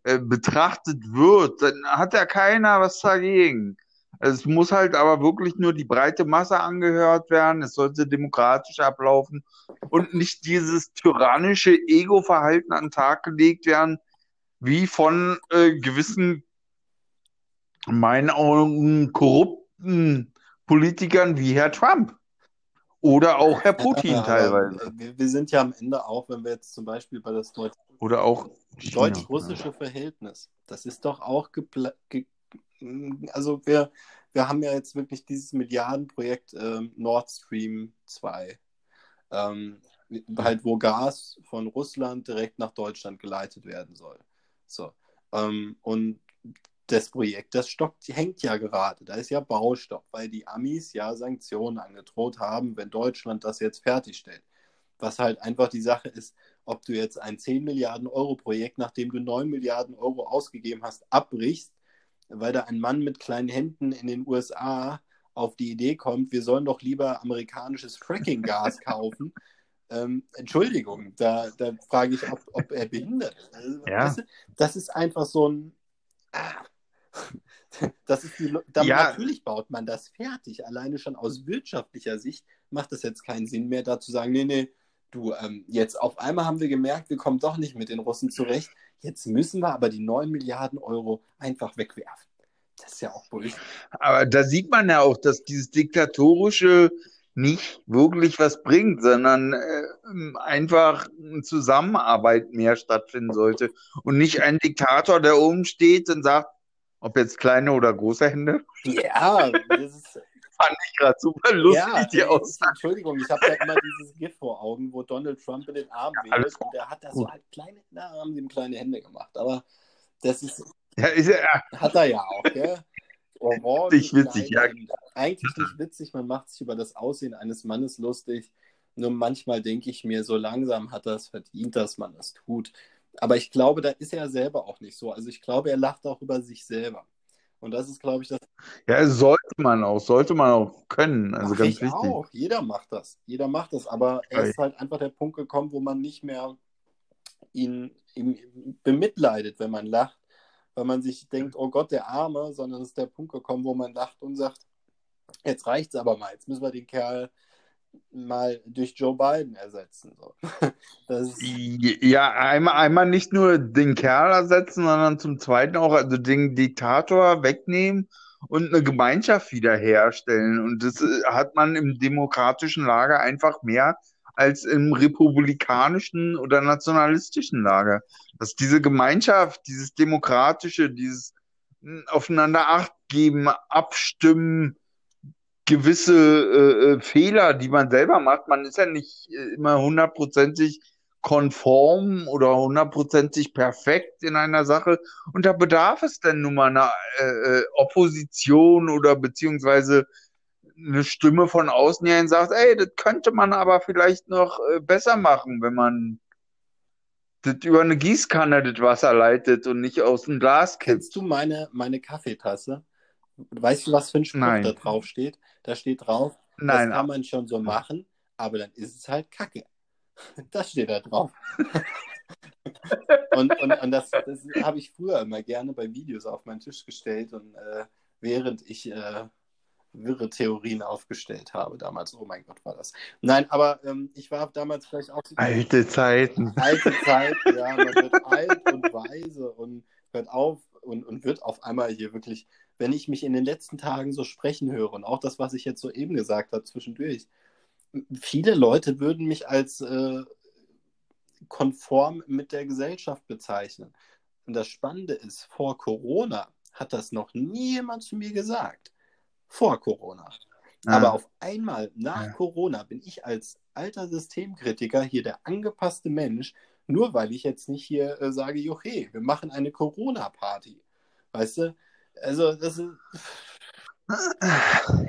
äh, betrachtet wird, dann hat ja keiner was dagegen. Also es muss halt aber wirklich nur die breite Masse angehört werden, es sollte demokratisch ablaufen und nicht dieses tyrannische Ego-Verhalten an den Tag gelegt werden, wie von äh, gewissen, in meinen Augen, korrupten Politikern wie Herr Trump. Oder auch Herr Putin ja, teilweise. Wir, wir, sind ja am Ende auch, wenn wir jetzt zum Beispiel bei das Deutsch oder auch deutsch-russische ja. Verhältnis, das ist doch auch ge also wir, wir haben ja jetzt wirklich dieses Milliardenprojekt ähm, Nord Stream 2, ähm, halt wo Gas von Russland direkt nach Deutschland geleitet werden soll. So. Ähm, und das Projekt, das stockt, hängt ja gerade. Da ist ja Baustopp, weil die Amis ja Sanktionen angedroht haben, wenn Deutschland das jetzt fertigstellt. Was halt einfach die Sache ist, ob du jetzt ein 10 Milliarden Euro Projekt, nachdem du 9 Milliarden Euro ausgegeben hast, abbrichst, weil da ein Mann mit kleinen Händen in den USA auf die Idee kommt, wir sollen doch lieber amerikanisches Fracking-Gas kaufen. Ähm, Entschuldigung, da, da frage ich, ob, ob er behindert ist. Also, ja. weißt du, das ist einfach so ein. Ah, das ist die, dann ja. Natürlich baut man das fertig. Alleine schon aus wirtschaftlicher Sicht macht es jetzt keinen Sinn mehr, da zu sagen, nee, nee, du, ähm, jetzt auf einmal haben wir gemerkt, wir kommen doch nicht mit den Russen zurecht. Jetzt müssen wir aber die 9 Milliarden Euro einfach wegwerfen. Das ist ja auch Bullshit. Aber da sieht man ja auch, dass dieses diktatorische nicht wirklich was bringt, sondern äh, einfach eine Zusammenarbeit mehr stattfinden sollte und nicht ein Diktator, der oben steht und sagt, ob jetzt kleine oder große Hände? Ja, das ist. Fand ich gerade super lustig, ja, die Aussage. Entschuldigung, ich habe ja immer dieses GIF vor Augen, wo Donald Trump in den Arm ja, wählt und der hat da so halt kleine, na, haben ihm kleine Hände gemacht. Aber das ist. Ja, ist ja. Hat er ja auch, gell? Orange, witzig, witzig, ja. Eigentlich nicht witzig, man macht sich über das Aussehen eines Mannes lustig. Nur manchmal denke ich mir, so langsam hat er es verdient, dass man das tut. Aber ich glaube, da ist er selber auch nicht so. Also ich glaube, er lacht auch über sich selber. Und das ist, glaube ich, das. Ja, sollte man auch, sollte man auch können. Also Mach ganz ich wichtig. auch. Jeder macht das. Jeder macht das. Aber er ist halt einfach der Punkt gekommen, wo man nicht mehr ihn, ihn bemitleidet, wenn man lacht. Weil man sich denkt, oh Gott, der Arme, sondern es ist der Punkt gekommen, wo man lacht und sagt, jetzt reicht es aber mal. Jetzt müssen wir den Kerl mal durch Joe Biden ersetzen. So. Das ja, einmal, einmal nicht nur den Kerl ersetzen, sondern zum Zweiten auch also den Diktator wegnehmen und eine Gemeinschaft wiederherstellen. Und das äh, hat man im demokratischen Lager einfach mehr als im republikanischen oder nationalistischen Lager. Dass diese Gemeinschaft, dieses demokratische, dieses hm, aufeinander Acht geben, abstimmen, gewisse äh, äh, Fehler, die man selber macht. Man ist ja nicht äh, immer hundertprozentig konform oder hundertprozentig perfekt in einer Sache. Und da bedarf es denn nun mal einer äh, äh Opposition oder beziehungsweise eine Stimme von außen, die sagt, ey, das könnte man aber vielleicht noch äh, besser machen, wenn man das über eine Gießkanne das Wasser leitet und nicht aus dem Glas kippt. Kennst du meine, meine Kaffeetasse? Weißt du, was für ein Spruch Nein. da drauf steht? Da steht drauf, Nein, das kann man schon so machen, aber dann ist es halt Kacke. Das steht da drauf. und und, und das, das habe ich früher immer gerne bei Videos auf meinen Tisch gestellt und äh, während ich äh, wirre Theorien aufgestellt habe damals. Oh mein Gott, war das. Nein, aber ähm, ich war damals vielleicht auch. Alte Zeiten. Alte Zeiten, ja. Man wird alt und weise und hört auf und, und wird auf einmal hier wirklich, wenn ich mich in den letzten Tagen so sprechen höre und auch das, was ich jetzt soeben gesagt habe zwischendurch, viele Leute würden mich als äh, konform mit der Gesellschaft bezeichnen. Und das Spannende ist, vor Corona hat das noch nie jemand zu mir gesagt. Vor Corona. Ah. Aber auf einmal nach ja. Corona bin ich als alter Systemkritiker hier der angepasste Mensch, nur weil ich jetzt nicht hier äh, sage, okay, wir machen eine Corona-Party. Weißt du? Also, das ist.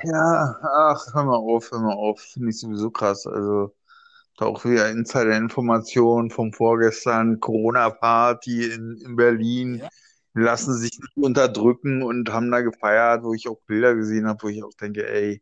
Ja, ach, hör mal auf, hör mal auf. Finde ich sowieso krass. Also, da auch wieder Insider-Informationen vom vorgestern, Corona-Party in, in Berlin. Ja. Lassen sich nicht unterdrücken und haben da gefeiert, wo ich auch Bilder gesehen habe, wo ich auch denke, ey,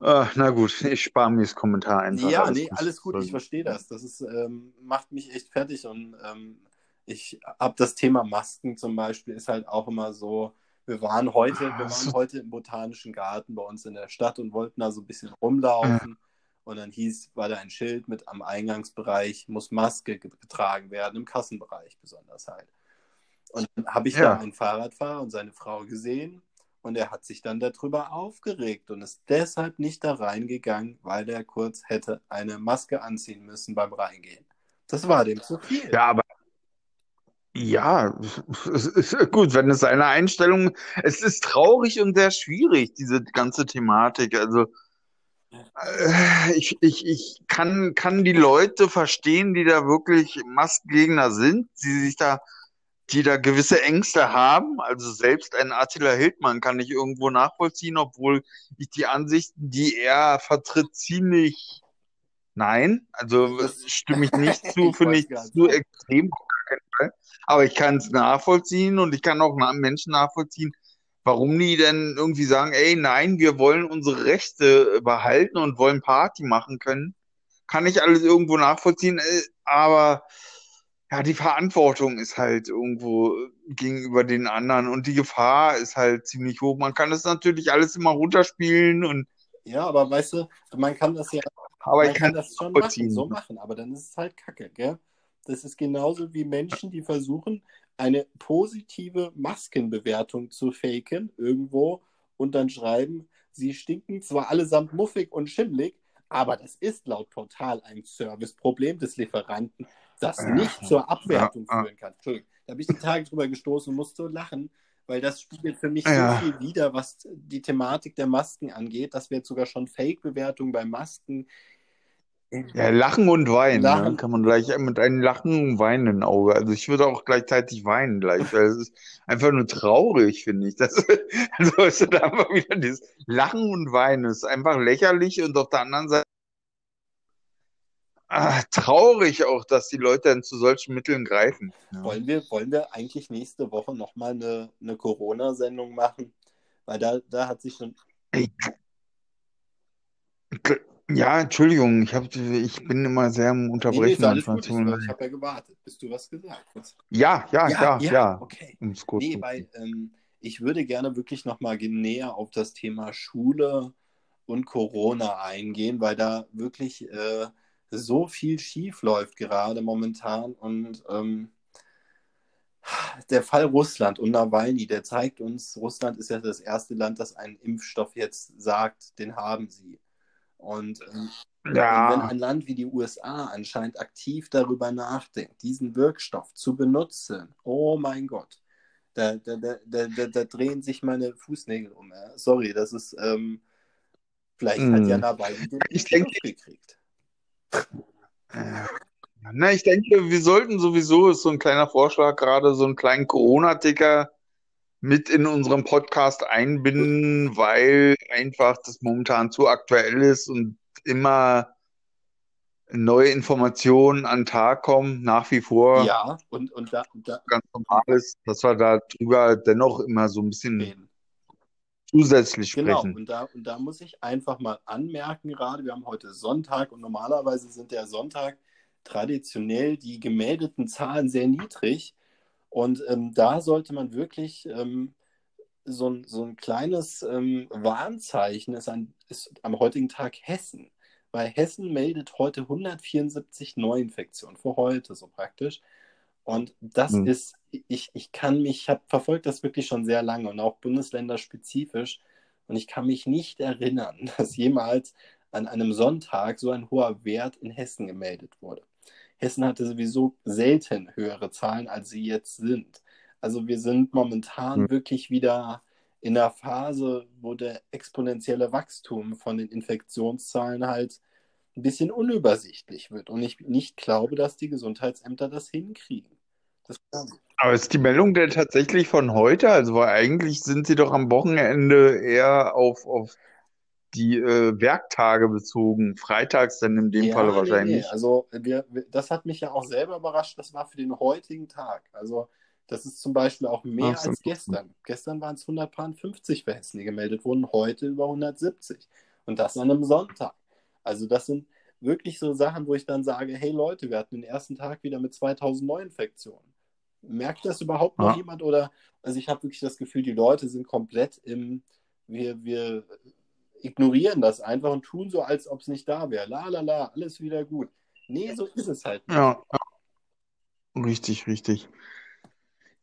Ah, na gut, ich spare mir das Kommentar einfach. Ja, alles nee, alles gut, ich verstehe das. Das ist, ähm, macht mich echt fertig und ähm, ich habe das Thema Masken zum Beispiel, ist halt auch immer so, wir waren heute, wir waren heute im Botanischen Garten bei uns in der Stadt und wollten da so ein bisschen rumlaufen. Ja. Und dann hieß, war da ein Schild mit am Eingangsbereich, muss Maske getragen werden, im Kassenbereich besonders halt. Und dann habe ich ja. da einen Fahrradfahrer und seine Frau gesehen und er hat sich dann darüber aufgeregt und ist deshalb nicht da reingegangen, weil er kurz hätte eine Maske anziehen müssen beim Reingehen. Das war dem zu viel. Ja, aber ja, es ist gut, wenn es seine Einstellung, es ist traurig und sehr schwierig, diese ganze Thematik. Also, äh, ich, ich, ich kann, kann die Leute verstehen, die da wirklich Maskengegner sind, die sich da die da gewisse Ängste haben. Also selbst ein Attila Hildmann kann ich irgendwo nachvollziehen, obwohl ich die Ansichten, die er vertritt, ziemlich nein. Also stimme ich nicht zu, finde ich zu extrem. Aber ich kann es nachvollziehen und ich kann auch Menschen nachvollziehen, warum die denn irgendwie sagen, ey, nein, wir wollen unsere Rechte behalten und wollen Party machen können. Kann ich alles irgendwo nachvollziehen, äh, aber ja, die Verantwortung ist halt irgendwo gegenüber den anderen und die Gefahr ist halt ziemlich hoch. Man kann das natürlich alles immer runterspielen und. Ja, aber weißt du, man kann das ja. Aber ich kann, kann das schon machen, so machen, aber dann ist es halt kacke, gell? Das ist genauso wie Menschen, die versuchen, eine positive Maskenbewertung zu faken irgendwo und dann schreiben, sie stinken zwar allesamt muffig und schimmlig, aber das ist laut Portal ein Serviceproblem des Lieferanten das nicht zur Abwertung führen kann. Entschuldigung, da habe ich die Tage drüber gestoßen und musste lachen, weil das spiegelt für mich ja. so viel wider, was die Thematik der Masken angeht. Das wird sogar schon Fake-Bewertung bei Masken. Ja, Lachen und Weinen. Ne? Lachen. Ne? Kann man gleich mit einem Lachen und Weinen Auge. Also ich würde auch gleichzeitig weinen gleich, weil es ist einfach nur traurig, finde ich. Das, also ist da einfach wieder dieses Lachen und Weinen. Es ist einfach lächerlich und auf der anderen Seite ah, traurig auch, dass die Leute dann zu solchen Mitteln greifen. Ja. Wollen, wir, wollen wir eigentlich nächste Woche nochmal eine, eine Corona-Sendung machen? Weil da, da hat sich schon. Ja, Entschuldigung, ich, hab, ich bin immer sehr am Unterbrechen. Nee, nee, gut, ich, habe ja gewartet, bis du was gesagt hast. Ja, ja, ja, ja. ja. Okay. Nee, weil ähm, ich würde gerne wirklich nochmal näher auf das Thema Schule und Corona eingehen, weil da wirklich äh, so viel schief läuft gerade momentan. Und ähm, der Fall Russland und Nawalny, der zeigt uns, Russland ist ja das erste Land, das einen Impfstoff jetzt sagt, den haben sie. Und, ähm, ja. wenn ein Land wie die USA anscheinend aktiv darüber nachdenkt, diesen Wirkstoff zu benutzen, oh mein Gott, da, da, da, da, drehen sich meine Fußnägel um. Ja. Sorry, das ist, ähm, vielleicht mm. hat hm. ja Nawalny den ich denke, gekriegt. Na, ich denke, wir sollten sowieso, ist so ein kleiner Vorschlag gerade, so einen kleinen Corona-Ticker mit in unserem Podcast einbinden, weil einfach das momentan zu aktuell ist und immer neue Informationen an den Tag kommen, nach wie vor. Ja, und, und da, da ganz normal ist, dass wir da drüber dennoch immer so ein bisschen reden. Zusätzlich genau, sprechen. Genau, und da, und da muss ich einfach mal anmerken, gerade wir haben heute Sonntag und normalerweise sind der Sonntag traditionell die gemeldeten Zahlen sehr niedrig. Und ähm, da sollte man wirklich ähm, so, ein, so ein kleines ähm, Warnzeichen ist, an, ist am heutigen Tag Hessen. Weil Hessen meldet heute 174 Neuinfektionen, für heute so praktisch. Und das mhm. ist, ich, ich kann mich, ich habe verfolgt das wirklich schon sehr lange und auch bundesländerspezifisch. Und ich kann mich nicht erinnern, dass jemals an einem Sonntag so ein hoher Wert in Hessen gemeldet wurde. Hessen hatte sowieso selten höhere Zahlen, als sie jetzt sind. Also wir sind momentan mhm. wirklich wieder in der Phase, wo der exponentielle Wachstum von den Infektionszahlen halt ein bisschen unübersichtlich wird. Und ich nicht glaube, dass die Gesundheitsämter das hinkriegen. Das Aber ist die Meldung denn tatsächlich von heute? Also weil eigentlich sind sie doch am Wochenende eher auf, auf die äh, Werktage bezogen, freitags dann in dem ja, Falle wahrscheinlich. Nee. Also wir, wir, das hat mich ja auch selber überrascht, das war für den heutigen Tag. Also das ist zum Beispiel auch mehr Ach, als gestern. Gestern waren es 150 für Hessen, die gemeldet wurden, heute über 170. Und das an einem Sonntag. Also das sind wirklich so Sachen, wo ich dann sage, hey Leute, wir hatten den ersten Tag wieder mit 2000 Neuinfektionen. Merkt das überhaupt noch ja. jemand? Oder, also ich habe wirklich das Gefühl, die Leute sind komplett im, wir, wir ignorieren das einfach und tun so, als ob es nicht da wäre. La la la, alles wieder gut. Nee, so ist es halt nicht. Ja, richtig, richtig.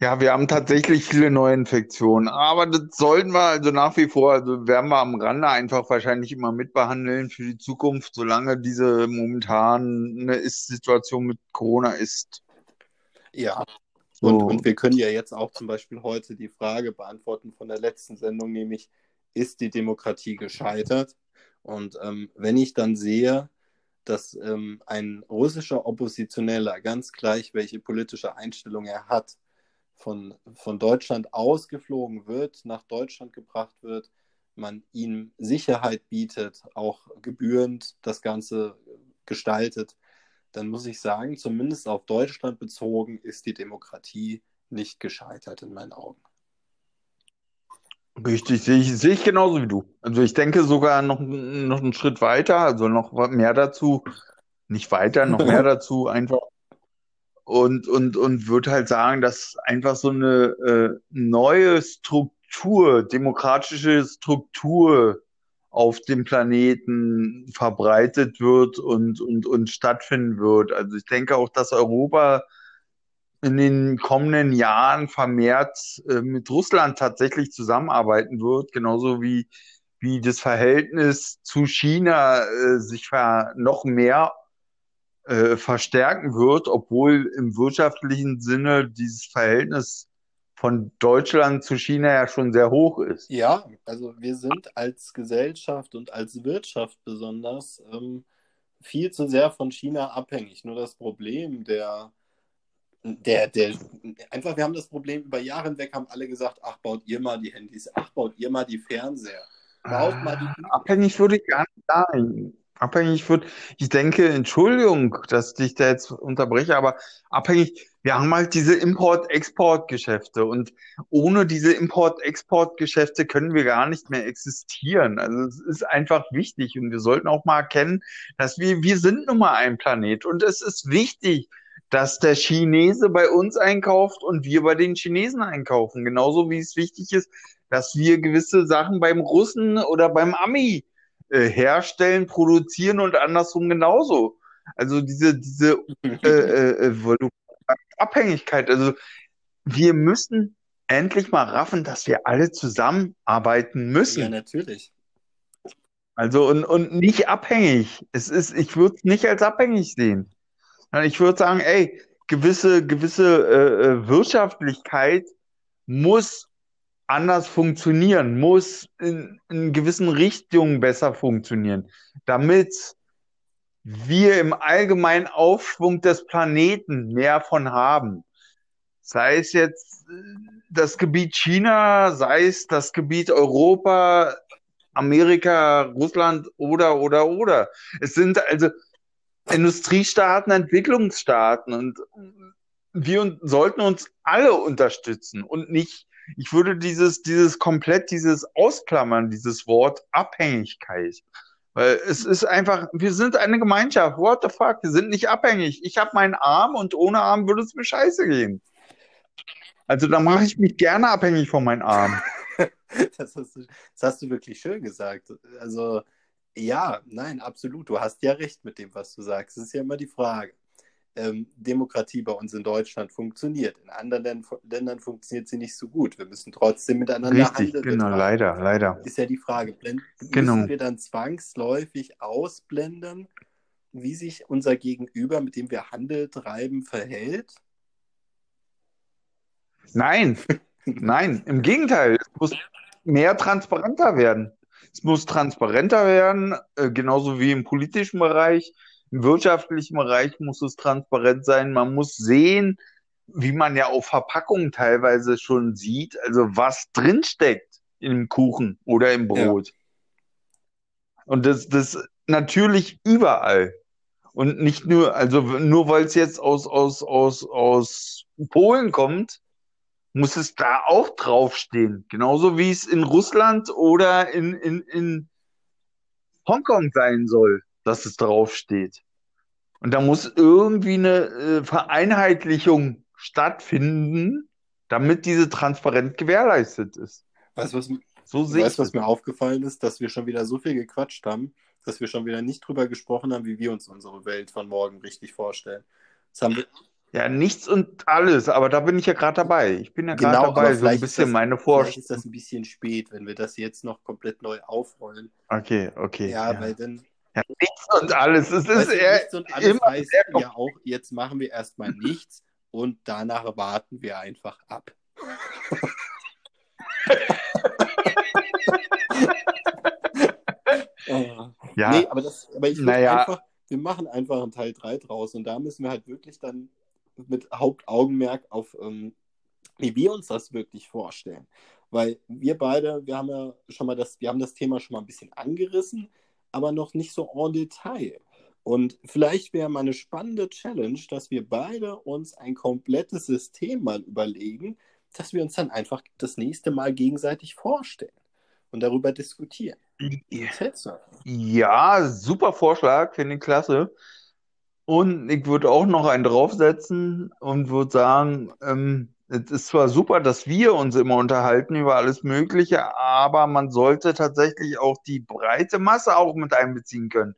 Ja, wir haben tatsächlich viele Neuinfektionen, aber das sollten wir also nach wie vor, also werden wir am Rande einfach wahrscheinlich immer mitbehandeln für die Zukunft, solange diese momentane Ist-Situation mit Corona ist. Ja, so. und, und wir können ja jetzt auch zum Beispiel heute die Frage beantworten von der letzten Sendung, nämlich ist die Demokratie gescheitert. Und ähm, wenn ich dann sehe, dass ähm, ein russischer Oppositioneller, ganz gleich welche politische Einstellung er hat, von, von Deutschland ausgeflogen wird, nach Deutschland gebracht wird, man ihm Sicherheit bietet, auch gebührend das Ganze gestaltet, dann muss ich sagen, zumindest auf Deutschland bezogen ist die Demokratie nicht gescheitert in meinen Augen. Richtig, sehe ich, sehe ich genauso wie du. Also ich denke sogar noch, noch einen Schritt weiter, also noch mehr dazu, nicht weiter, noch mehr dazu einfach. Und, und, und würde halt sagen, dass einfach so eine äh, neue Struktur, demokratische Struktur auf dem Planeten verbreitet wird und, und, und stattfinden wird. Also ich denke auch, dass Europa in den kommenden Jahren vermehrt äh, mit Russland tatsächlich zusammenarbeiten wird, genauso wie, wie das Verhältnis zu China äh, sich noch mehr äh, verstärken wird, obwohl im wirtschaftlichen Sinne dieses Verhältnis von Deutschland zu China ja schon sehr hoch ist. Ja, also wir sind als Gesellschaft und als Wirtschaft besonders ähm, viel zu sehr von China abhängig. Nur das Problem der der, der, einfach, wir haben das Problem über Jahre hinweg, haben alle gesagt, ach, baut ihr mal die Handys, ach, baut ihr mal die Fernseher. Baut mal die... Abhängig würde ich gar nicht sagen. Abhängig würde, ich denke, Entschuldigung, dass ich da jetzt unterbreche, aber abhängig, wir haben halt diese Import-Export-Geschäfte und ohne diese Import-Export-Geschäfte können wir gar nicht mehr existieren. Also es ist einfach wichtig und wir sollten auch mal erkennen, dass wir, wir sind nun mal ein Planet und es ist wichtig, dass der Chinese bei uns einkauft und wir bei den Chinesen einkaufen. Genauso wie es wichtig ist, dass wir gewisse Sachen beim Russen oder beim Ami äh, herstellen, produzieren und andersrum genauso. Also diese, diese äh, äh, äh Abhängigkeit. Also wir müssen endlich mal raffen, dass wir alle zusammenarbeiten müssen. Ja, natürlich. Also und, und nicht abhängig. Es ist, ich würde es nicht als abhängig sehen. Ich würde sagen, ey, gewisse, gewisse äh, äh, Wirtschaftlichkeit muss anders funktionieren, muss in, in gewissen Richtungen besser funktionieren, damit wir im allgemeinen Aufschwung des Planeten mehr von haben. Sei es jetzt äh, das Gebiet China, sei es das Gebiet Europa, Amerika, Russland oder, oder, oder. Es sind also Industriestaaten, Entwicklungsstaaten und wir sollten uns alle unterstützen und nicht, ich würde dieses, dieses komplett, dieses Ausklammern, dieses Wort Abhängigkeit. Weil es ist einfach, wir sind eine Gemeinschaft. What the fuck? Wir sind nicht abhängig. Ich habe meinen Arm und ohne Arm würde es mir scheiße gehen. Also da mache ich mich gerne abhängig von meinem Arm. das, hast du, das hast du wirklich schön gesagt. Also ja, nein, absolut. Du hast ja recht mit dem, was du sagst. Das ist ja immer die Frage. Ähm, Demokratie bei uns in Deutschland funktioniert. In anderen Ländern funktioniert sie nicht so gut. Wir müssen trotzdem miteinander Richtig, handeln. Genau, leider, leider. Ist ja die Frage, blend, genau. müssen wir dann zwangsläufig ausblenden, wie sich unser Gegenüber, mit dem wir Handel treiben, verhält? Nein, nein, im Gegenteil. Es muss mehr transparenter werden. Es muss transparenter werden, äh, genauso wie im politischen Bereich. Im wirtschaftlichen Bereich muss es transparent sein. Man muss sehen, wie man ja auf Verpackungen teilweise schon sieht, also was drinsteckt im Kuchen oder im Brot. Ja. Und das, das natürlich überall. Und nicht nur, also nur weil es jetzt aus, aus, aus, aus Polen kommt, muss es da auch draufstehen. Genauso wie es in Russland oder in, in, in Hongkong sein soll, dass es draufsteht. Und da muss irgendwie eine äh, Vereinheitlichung stattfinden, damit diese transparent gewährleistet ist. Weißt du, was, so weißt, was mir aufgefallen ist, dass wir schon wieder so viel gequatscht haben, dass wir schon wieder nicht drüber gesprochen haben, wie wir uns unsere Welt von morgen richtig vorstellen. Das haben wir, ja, nichts und alles, aber da bin ich ja gerade dabei. Ich bin ja gerade genau, dabei, so ein bisschen das, meine Vorstellung. Vielleicht ist das ein bisschen spät, wenn wir das jetzt noch komplett neu aufrollen. Okay, okay. Ja, ja. weil dann. Ja, nichts und alles. Es ist eher nichts und alles immer heißt ja auch, jetzt machen wir erstmal nichts und danach warten wir einfach ab. ja. Nee, aber, das, aber ich naja. einfach, wir machen einfach einen Teil 3 draus und da müssen wir halt wirklich dann mit Hauptaugenmerk auf, ähm, wie wir uns das wirklich vorstellen. Weil wir beide, wir haben ja schon mal das, wir haben das Thema schon mal ein bisschen angerissen, aber noch nicht so en Detail. Und vielleicht wäre mal eine spannende Challenge, dass wir beide uns ein komplettes System mal überlegen, dass wir uns dann einfach das nächste Mal gegenseitig vorstellen und darüber diskutieren. Ja, super Vorschlag, finde ich klasse. Und ich würde auch noch einen draufsetzen und würde sagen, ähm, es ist zwar super, dass wir uns immer unterhalten über alles Mögliche, aber man sollte tatsächlich auch die breite Masse auch mit einbeziehen können.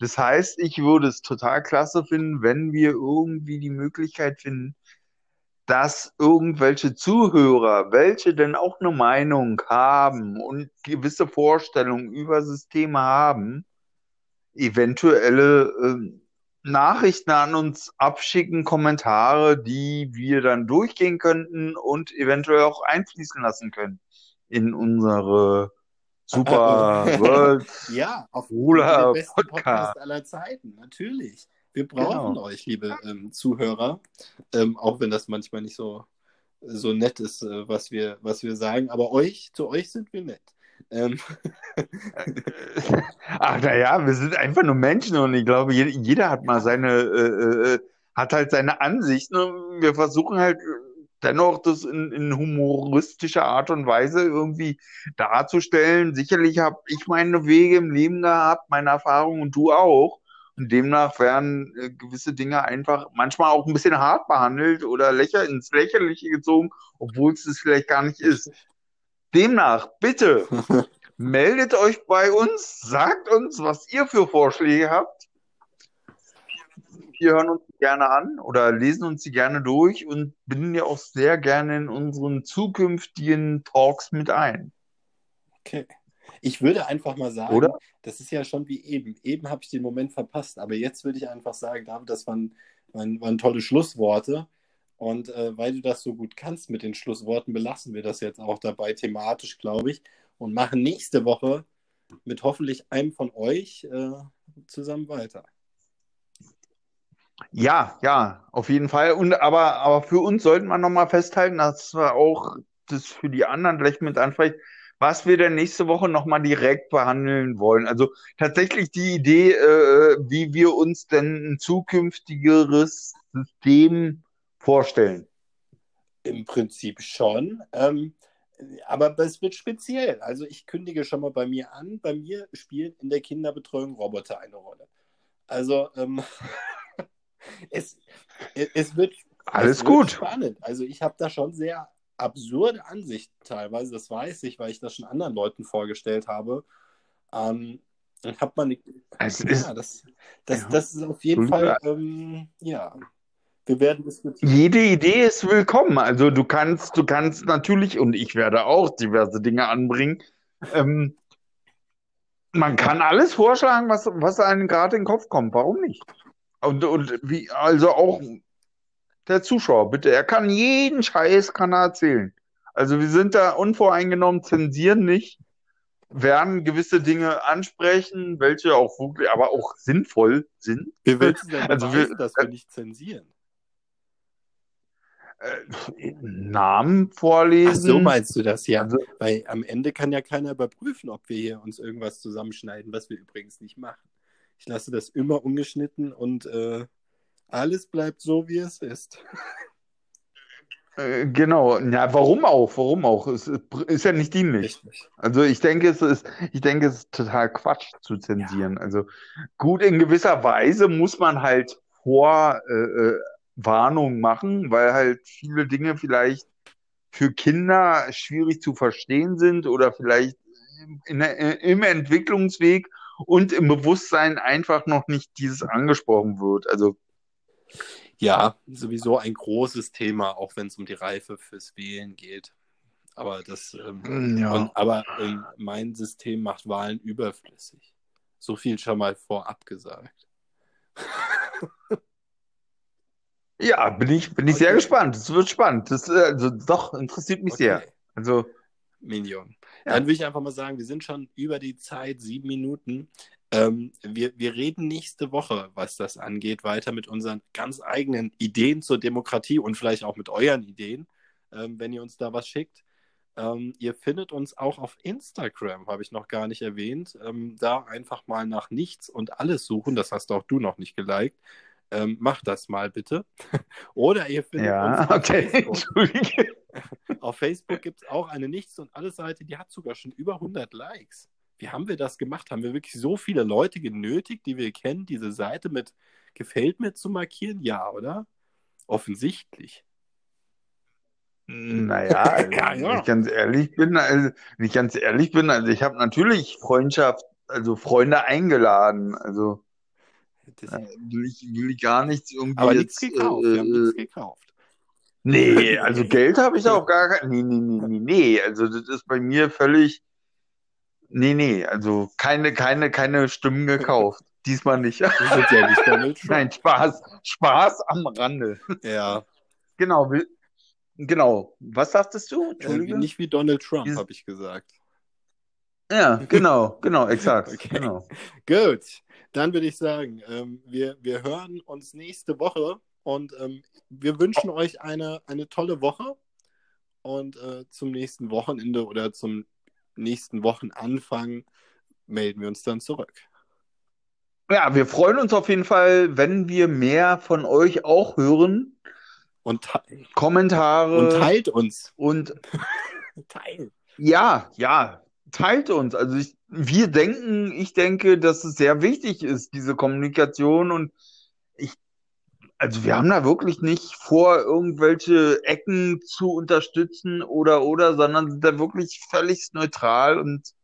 Das heißt, ich würde es total klasse finden, wenn wir irgendwie die Möglichkeit finden, dass irgendwelche Zuhörer, welche denn auch eine Meinung haben und gewisse Vorstellungen über Systeme haben, eventuelle äh, Nachrichten an uns abschicken, Kommentare, die wir dann durchgehen könnten und eventuell auch einfließen lassen können in unsere Super World ja, auf den besten Podcast. Podcast aller Zeiten, natürlich. Wir brauchen genau. euch, liebe ähm, Zuhörer, ähm, auch wenn das manchmal nicht so, so nett ist, äh, was, wir, was wir sagen, aber euch, zu euch sind wir nett. Ähm. Ach naja, wir sind einfach nur Menschen und ich glaube, jeder hat mal seine, äh, äh, hat halt seine Ansichten und wir versuchen halt dennoch das in, in humoristischer Art und Weise irgendwie darzustellen. Sicherlich habe ich meine Wege im Leben gehabt, meine Erfahrungen und du auch. Und demnach werden äh, gewisse Dinge einfach manchmal auch ein bisschen hart behandelt oder lächer ins Lächerliche gezogen, obwohl es das vielleicht gar nicht ist. Demnach, bitte, meldet euch bei uns, sagt uns, was ihr für Vorschläge habt. Wir hören uns gerne an oder lesen uns die gerne durch und binden ja auch sehr gerne in unseren zukünftigen Talks mit ein. Okay. Ich würde einfach mal sagen, Oder? das ist ja schon wie eben. Eben habe ich den Moment verpasst, aber jetzt würde ich einfach sagen, David, das waren, waren, waren tolle Schlussworte. Und äh, weil du das so gut kannst mit den Schlussworten, belassen wir das jetzt auch dabei thematisch, glaube ich, und machen nächste Woche mit hoffentlich einem von euch äh, zusammen weiter. Ja, ja, auf jeden Fall. Und aber, aber für uns sollten wir nochmal festhalten, dass wir auch das für die anderen vielleicht mit ansprechen, was wir denn nächste Woche nochmal direkt behandeln wollen. Also tatsächlich die Idee, äh, wie wir uns denn ein zukünftigeres System vorstellen. Im Prinzip schon. Ähm, aber es wird speziell. Also ich kündige schon mal bei mir an. Bei mir spielen in der Kinderbetreuung Roboter eine Rolle. Also ähm, es, es wird alles es gut. Wird spannend. Also ich habe da schon sehr absurde Ansichten teilweise. Das weiß ich, weil ich das schon anderen Leuten vorgestellt habe. Ähm, hat man es ja, ist, das, das, ja. das ist auf jeden Fall ähm, ja. Wir werden diskutieren. Jede Idee ist willkommen. Also du kannst, du kannst natürlich, und ich werde auch diverse Dinge anbringen. Ähm, man kann alles vorschlagen, was, was einem gerade in den Kopf kommt. Warum nicht? Und, und wie, also auch der Zuschauer, bitte, er kann jeden Scheiß kann er erzählen. Also wir sind da unvoreingenommen, zensieren nicht, werden gewisse Dinge ansprechen, welche auch wirklich, aber auch sinnvoll sind. Wir willst du denn Also beweisen, wir- dass wir nicht zensieren? Äh, Namen vorlesen. Ach so meinst du das ja? Also, Weil am Ende kann ja keiner überprüfen, ob wir hier uns irgendwas zusammenschneiden, was wir übrigens nicht machen. Ich lasse das immer ungeschnitten und äh, alles bleibt so, wie es ist. äh, genau, ja, warum auch? Warum auch? Es ist ja nicht dienlich. Richtig. Also ich denke, es ist, ich denke, es ist total Quatsch zu zensieren. Also gut, in gewisser Weise muss man halt vor äh, äh, Warnung machen, weil halt viele Dinge vielleicht für Kinder schwierig zu verstehen sind oder vielleicht in, der- im Entwicklungsweg und im Bewusstsein einfach noch nicht dieses angesprochen wird. Also Ja, sowieso ein großes Thema, auch wenn es um die Reife fürs Wählen geht. Aber das, ähm, ja. und, aber ähm, mein System macht Wahlen überflüssig. So viel schon mal vorab gesagt. Ja, bin ich, bin ich sehr Okay. gespannt. Es wird spannend. Das, äh, also doch, interessiert mich sehr. Okay. Also, Minion. Ja. Dann würde ich einfach mal sagen, wir sind schon über die Zeit, sieben Minuten. Ähm, wir, wir reden nächste Woche, was das angeht, weiter mit unseren ganz eigenen Ideen zur Demokratie und vielleicht auch mit euren Ideen, ähm, wenn ihr uns da was schickt. Ähm, ihr findet uns auch auf Instagram, habe ich noch gar nicht erwähnt. Ähm, da einfach mal nach nichts und alles suchen. Das hast auch du noch nicht geliked. Ähm, macht das mal bitte. Oder ihr findet ja, uns auf okay, Facebook. entschuldige. Auf Facebook gibt es auch eine Nichts- und Alles-Seite, die hat sogar schon über 100 Likes. Wie haben wir das gemacht? Haben wir wirklich so viele Leute genötigt, die wir kennen, diese Seite mit Gefällt mir zu markieren? Ja, oder? Offensichtlich. Naja, also, Ja, ja. wenn ich ganz ehrlich bin, also, wenn ich ganz ehrlich bin, also ich habe natürlich Freundschaft, also Freunde eingeladen, also Das, äh, will ich, will ich gar nichts irgendwie aber nichts jetzt, gekauft. wir haben nichts äh, gekauft. nee, also Geld habe ich auch gar kein, nee, nee, nee, nee, nee, also das ist bei mir völlig, nee, nee, also keine, keine, keine Stimmen gekauft, diesmal nicht. Ja nicht. Nein, Spaß, Spaß am Rande. Ja, Genau, genau. Was sagtest du? äh, Entschuldige? nicht wie Donald Trump, habe ich gesagt. Ja, genau, genau, exakt, Okay. genau. Gut, dann würde ich sagen, ähm, wir, wir hören uns nächste Woche und ähm, wir wünschen euch eine, eine tolle Woche und äh, zum nächsten Wochenende oder zum nächsten Wochenanfang melden wir uns dann zurück. Ja, wir freuen uns auf jeden Fall, wenn wir mehr von euch auch hören. Und, Kommentare und teilt uns. und Teilt. ja, ja, teilt uns. Also ich, wir denken, ich denke, dass es sehr wichtig ist, diese Kommunikation und ich, also wir haben da wirklich nicht vor, irgendwelche Ecken zu unterstützen oder oder, sondern sind da wirklich völlig neutral und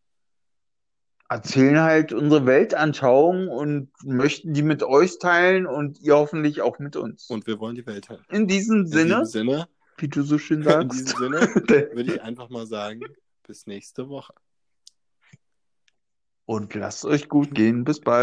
erzählen halt unsere Weltanschauung und möchten die mit euch teilen und ihr hoffentlich auch mit uns. Und wir wollen die Welt helfen. In diesem In Sinne, diesem Sinne, wie du so schön in sagst, diesem Sinne würde ich einfach mal sagen, bis nächste Woche. Und lasst euch gut gehen. Bis bald.